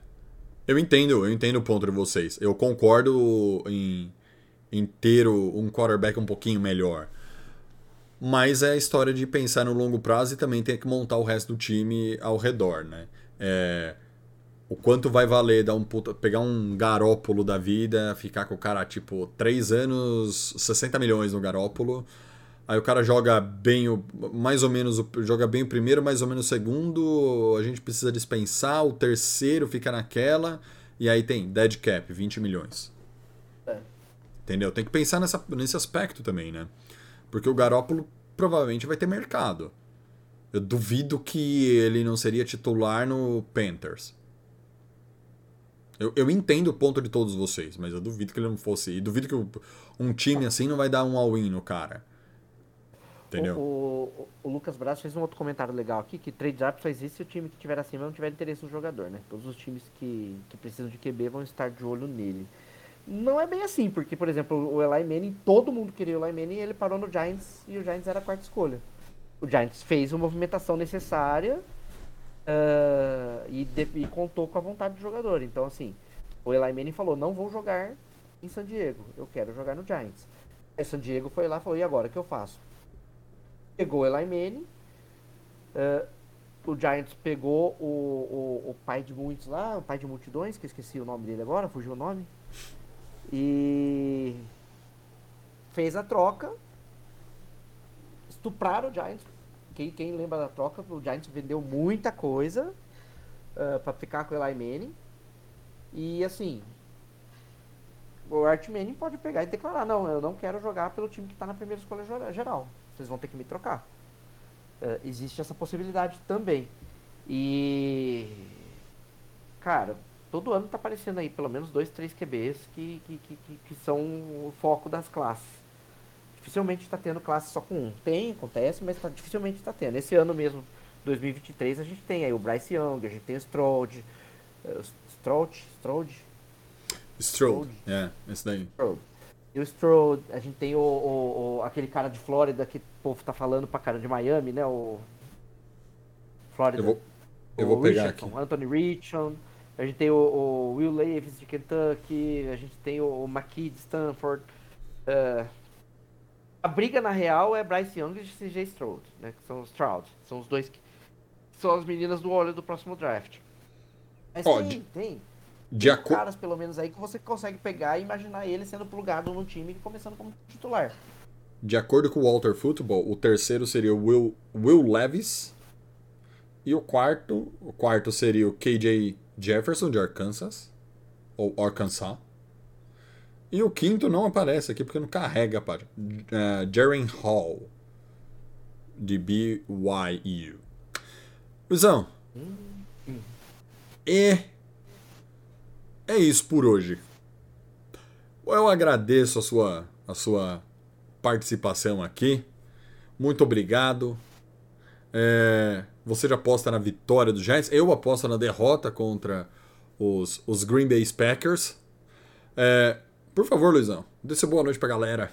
eu entendo, eu entendo o ponto de vocês. Eu concordo em, em ter um quarterback um pouquinho melhor. Mas é a história de pensar no longo prazo e também ter que montar o resto do time ao redor, né? É, o quanto vai valer dar um puta- pegar um garópolo da vida, ficar com o cara, tipo, 3 anos, 60 milhões no garópolo. Aí o cara joga bem o. Mais ou menos o, joga bem o primeiro, mais ou menos o segundo. A gente precisa dispensar, o terceiro fica naquela. E aí tem dead cap, 20 milhões. É. Entendeu? Tem que pensar nessa, nesse aspecto também, né? Porque o Garópolo provavelmente vai ter mercado. Eu duvido que ele não seria titular no Panthers. Eu, eu entendo o ponto de todos vocês, mas eu duvido que ele não fosse. E duvido que um time assim não vai dar um all-in no cara. Entendeu? O, o- o Lucas Braz fez um outro comentário legal aqui, que trade draft só existe se o time que tiver acima não tiver interesse no jogador, né? Todos os times que, que precisam de QB vão estar de olho nele. Não é bem assim, porque, por exemplo, o Eli Manning, todo mundo queria o Eli Manning e ele parou no Giants e o Giants era a quarta escolha. O Giants fez a movimentação necessária ah, e, de- e contou com a vontade do jogador. Então, assim, o Eli Manning falou, não vou jogar em San Diego, eu quero jogar no Giants. Aí San Diego foi lá e falou, e agora, o que eu faço? Pegou o Eli Manning, ah, o Giants pegou o, o, o pai de muitos lá, o pai de multidões, que eu esqueci o nome dele agora, fugiu o nome. E fez a troca. Estupraram o Giants. Quem, quem lembra da troca, o Giants vendeu muita coisa para pra ficar com o Eli Manning. E assim, o Art Manning pode pegar e declarar, não, eu não quero jogar pelo time que tá na primeira escolha gera- geral. Vocês vão ter que me trocar. Eh, existe essa possibilidade também. E cara, todo ano tá aparecendo aí pelo menos dois, três QBs que, que, que, que- são o foco das classes. Dificilmente está tendo classe só com um. Tem, acontece, mas tá, dificilmente está tendo. Esse ano mesmo, 2023, a gente tem aí o Bryce Young, a gente tem o Stroud, eh, o Stroud, Stroud, Stroud. É, esse daí. Stroud. E o Stroud, a gente tem o, o- o- aquele cara de Flórida que o povo tá falando pra cara de Miami, né? O Flórida. Eu vou, eu vou pegar Richardson, aqui. Anthony Richardson. A gente tem o, o Will Levis de Kentucky. A gente tem o, o McKee de Stanford. eh, a briga na real é Bryce Young e CJ Stroud, né? Que são os Stroud. São os dois que são as meninas do olho do próximo draft. Mas tem, de- tem De acordo. caras, pelo menos, aí que você consegue pegar e imaginar ele sendo plugado no time e começando como titular. De acordo com o Walter Football, o terceiro seria o Will, Will Levis. E o quarto, o quarto seria o KJ Jefferson de Arkansas. Ou Arkansas. E o quinto não aparece aqui porque não carrega a página. Uh, Jaren Hall. De BYU. Luizão. E. é isso por hoje. Eu agradeço a sua, a sua participação aqui. Muito obrigado. É, você já aposta na vitória dos Giants. Eu aposto na derrota contra os, os Green Bay Packers. É, por favor, Luizão, dê seu boa noite pra galera.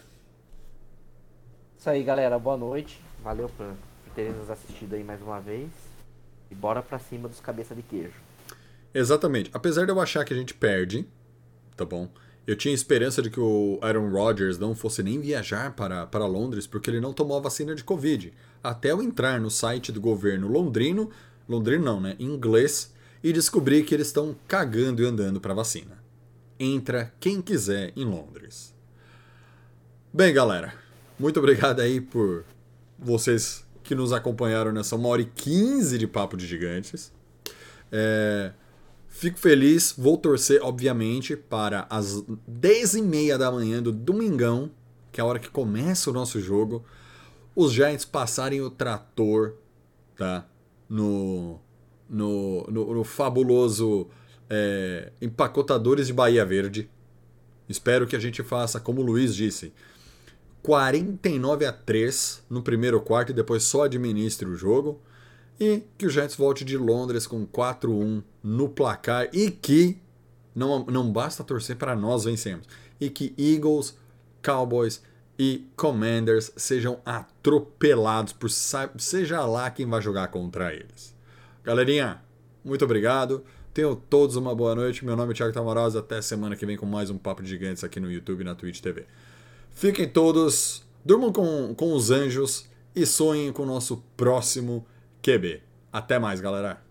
Isso aí, galera. Boa noite. Valeu por, por terem nos assistido aí mais uma vez. E bora pra cima dos cabeça de queijo. Exatamente. Apesar de eu achar que a gente perde, tá bom? Eu tinha esperança de que o Aaron Rodgers não fosse nem viajar para, para Londres porque ele não tomou a vacina de Covid. Até eu entrar no site do governo londrino, londrino não, né? Inglês, e descobrir que eles estão cagando e andando para vacina. Entra quem quiser em Londres. Bem, galera, muito obrigado aí por vocês que nos acompanharam nessa uma hora e quinze de Papo de Gigantes. É, fico feliz, vou torcer, obviamente, para as 10 e meia da manhã do domingão, que é a hora que começa o nosso jogo, os Giants passarem o trator tá, no, no, no, no fabuloso é, empacotadores de Bahia Verde. Espero que a gente faça, como o Luiz disse, 49 a 3 no primeiro quarto e depois só administre o jogo. E que o Giants volte de Londres com 4-1 no placar e que não, não basta torcer para nós vencermos. E que Eagles, Cowboys e Commanders sejam atropelados por seja lá quem vai jogar contra eles. Galerinha, muito obrigado. Tenham todos uma boa noite. Meu nome é Thiago Tamarosa. Até semana que vem com mais um Papo de Gigantes aqui no YouTube e na Twitch TV. Fiquem todos, durmam com, com os anjos e sonhem com o nosso próximo QB. Até mais, galera.